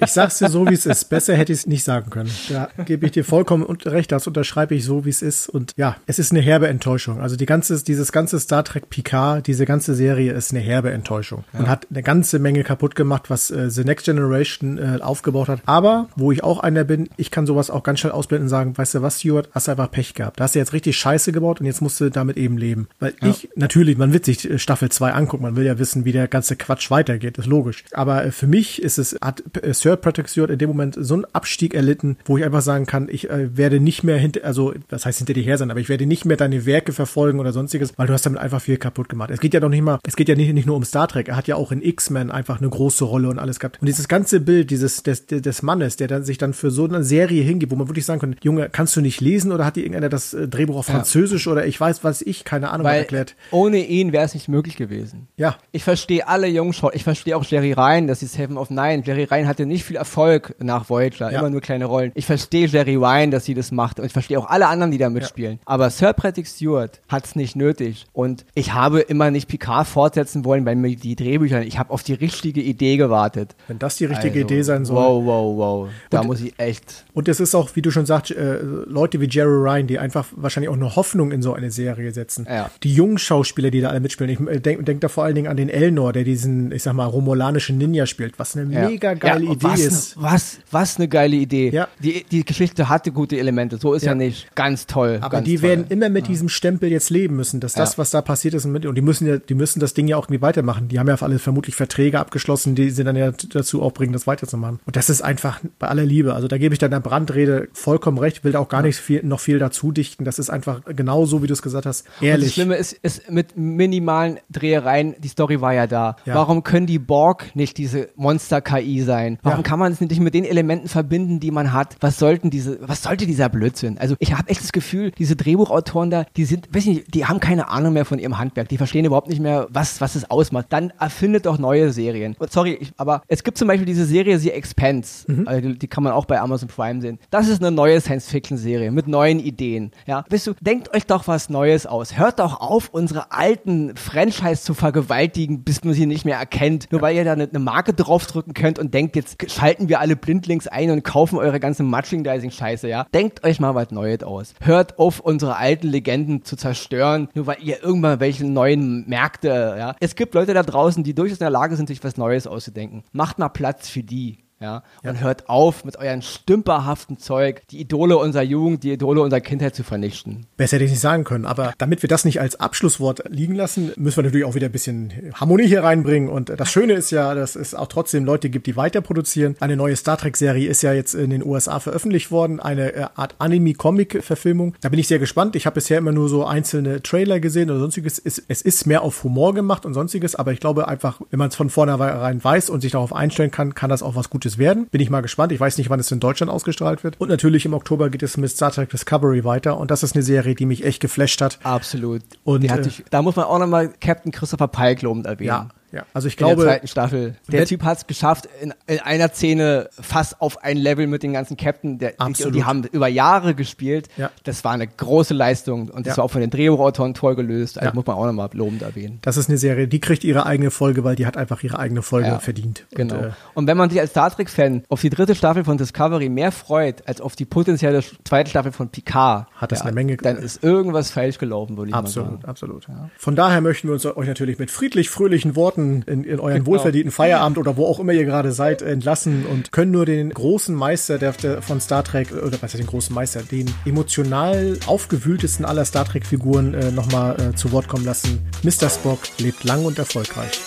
ich sag's dir so, wie es ist. Besser hätte ich es nicht sagen können. Da gebe ich dir vollkommen recht. Das unterschreibe ich so, wie es ist. Und ja, es ist eine herbe Enttäuschung. Also die ganze, dieses ganze Star Trek Picard, diese ganze Serie ist eine herbe Enttäuschung. Ja. Und hat eine ganze Menge kaputt gemacht, was äh, The Next Generation äh, aufgebaut hat. Aber, wo ich auch einer bin, ich kann sowas auch ganz schnell ausblenden und sagen, weißt du was, Stuart, hast du einfach Pech gehabt. Da hast du jetzt richtig Scheiße gebaut und jetzt musst du damit eben leben. Weil ja. ich, natürlich, man wird sich äh, Staffel 2 angucken, man will ja wissen, wie der ganze Quatsch weitergeht, ist logisch. Aber äh, für mich ist es, hat äh, Sir Patrick Stewart in dem Moment so einen Abstieg erlitten, wo ich einfach sagen kann, ich äh, werde nicht mehr hinter, also das heißt hinter dir her sein, aber ich werde nicht mehr deine Werke verfolgen oder sonstiges, weil du hast damit einfach viel kaputt gemacht. Es geht ja doch nicht mal, es geht ja nicht, nicht nur um Star Trek, er hat ja auch in X-Men einfach eine große Rolle und alles gehabt. Und dieses ganze Bild dieses des, des Mannes, der dann sich dann für so eine Serie hingibt, wo man wirklich sagen kann, Junge, kannst du nicht lesen oder hat dir irgendeiner das äh, Drehbuch auf Französisch ja. oder ich weiß, was ich, keine Ahnung, weil erklärt. Ohne ihn wäre es nicht möglich gewesen. Ja. Ich verstehe alle jungen ich verstehe auch Jerry Ryan, dass sie Seven of Nine, Jerry Ryan hatte nicht viel Erfolg nach Voyager, ja. Immer nur kleine Rollen. Ich verstehe Jerry Ryan, dass sie das macht und ich verstehe auch alle anderen, die da mitspielen. Ja. Aber Sir Patrick Stewart hat es nicht nötig und ich habe immer nicht Picard fortsetzen wollen, weil mir die Drehbücher, ich habe auf die richtige Idee gewartet. Wenn das die richtige also, Idee sein soll. Wow, wow, wow. Da und, muss ich echt. Und es ist auch, wie du schon sagst, äh, Leute wie Jerry Ryan, die einfach wahrscheinlich auch eine Hoffnung in so eine Serie setzen. Ja. Die jungen Schauspieler, die da alle mitspielen. Ich äh, denke denk da vor allen Dingen an den Elnor, der diesen, ich sag mal, romulanischen Ninja spielt, was eine mega geile Idee was ist. Ne, was, was eine geile geile Idee. Ja. Die, die Geschichte hatte gute Elemente, so ist ja, ja nicht. Ganz toll. Aber ganz die toll. werden immer mit diesem Stempel jetzt leben müssen, dass das, was da passiert ist, und die müssen ja, die müssen das Ding ja auch irgendwie weitermachen. Die haben ja auf alle vermutlich Verträge abgeschlossen, die sie dann ja dazu auch bringen, das weiterzumachen. Und das ist einfach bei aller Liebe. Also da gebe ich dann der Brandrede vollkommen recht, will da auch gar nicht viel, noch viel dazu dichten. Das ist einfach genau so, wie du es gesagt hast, ehrlich. Und das Schlimme ist, ist mit minimalen Drehereien, die Story war ja da. Warum können die Borg nicht diese Monster-KI sein? Warum kann man es nicht mit den Elementen verbinden, die man hat? Was sollten diese, was sollte dieser Blödsinn? Also ich habe echt das Gefühl, diese Drehbuchautoren da, die sind, weiß nicht, die haben keine Ahnung mehr von ihrem Handwerk. Die verstehen überhaupt nicht mehr, was, was es ausmacht. Dann erfindet doch neue Serien. Sorry, ich, aber es gibt zum Beispiel diese Serie The Expanse. Mhm. Also die, die, kann man auch bei Amazon Prime sehen. Das ist eine neue Science-Fiction-Serie mit neuen Ideen. Ja, weißt du, denkt euch doch was Neues aus. Hört doch auf, unsere alten Franchise zu vergewaltigen, bis man sie nicht mehr erkennt. Nur weil ihr da eine, eine Marke draufdrücken könnt und denkt, jetzt schalten wir alle blindlings ein und kaufen eure ganze Merchandising-Scheiße, ja. Denkt euch mal was Neues aus. Hört auf, unsere alten Legenden zu zerstören, nur weil ihr irgendwann welche neuen Märkte, ja. Es gibt Leute da draußen, die durchaus in der Lage sind, sich was Neues auszudenken. Macht mal Platz für die. Ja, und ja. hört auf mit euren stümperhaften Zeug, die Idole unserer Jugend, die Idole unserer Kindheit zu vernichten. Besser hätte ich nicht sagen können, aber damit wir das nicht als Abschlusswort liegen lassen, müssen wir natürlich auch wieder ein bisschen Harmonie hier reinbringen. Und das Schöne ist ja, dass es auch trotzdem Leute gibt, die weiter produzieren. Eine neue Star Trek-Serie ist ja jetzt in den USA veröffentlicht worden, eine äh, Art Anime-Comic-Verfilmung. Da bin ich sehr gespannt. Ich habe bisher immer nur so einzelne Trailer gesehen oder sonstiges. Es ist mehr auf Humor gemacht und sonstiges, aber ich glaube einfach, wenn man es von vornherein weiß und sich darauf einstellen kann, kann das auch was Gutes Gutes werden. Bin ich mal gespannt. Ich weiß nicht, wann es in Deutschland ausgestrahlt wird. Und natürlich im Oktober geht es mit Star Trek Discovery weiter. Und das ist eine Serie, die mich echt geflasht hat. Absolut. Und äh, sich, da muss man auch nochmal Captain Christopher Pike lobend erwähnen. Ja, ja, also ich glaube. In der zweiten Staffel. Der Typ hat es geschafft, in, in, einer Szene fast auf ein Level mit den ganzen Captain. Der, Absolut. Die, die haben über Jahre gespielt. Ja. Das war eine große Leistung und das ja. war auch von den Drehbuchautoren toll gelöst. Also ja. muss man auch nochmal lobend erwähnen. Das ist eine Serie, die kriegt ihre eigene Folge, weil die hat einfach ihre eigene Folge ja. verdient. Genau. Und, äh, und wenn man sich als Star Trek-Fan auf die dritte Staffel von Discovery mehr freut, als auf die potenzielle zweite Staffel von Picard, hat das eine Menge. Dann ist irgendwas falsch gelaufen, würde ich absolut, mal sagen. Absolut, absolut. Von daher möchten wir uns euch natürlich mit friedlich fröhlichen Worten in, in euren genau. wohlverdienten Feierabend oder wo auch immer ihr gerade seid entlassen und können nur den großen Meister der, der von Star Trek, oder was heißt den großen Meister, den emotional aufgewühltesten aller Star Trek-Figuren äh, nochmal äh, zu Wort kommen lassen. Mr. Spock lebt lang und erfolgreich.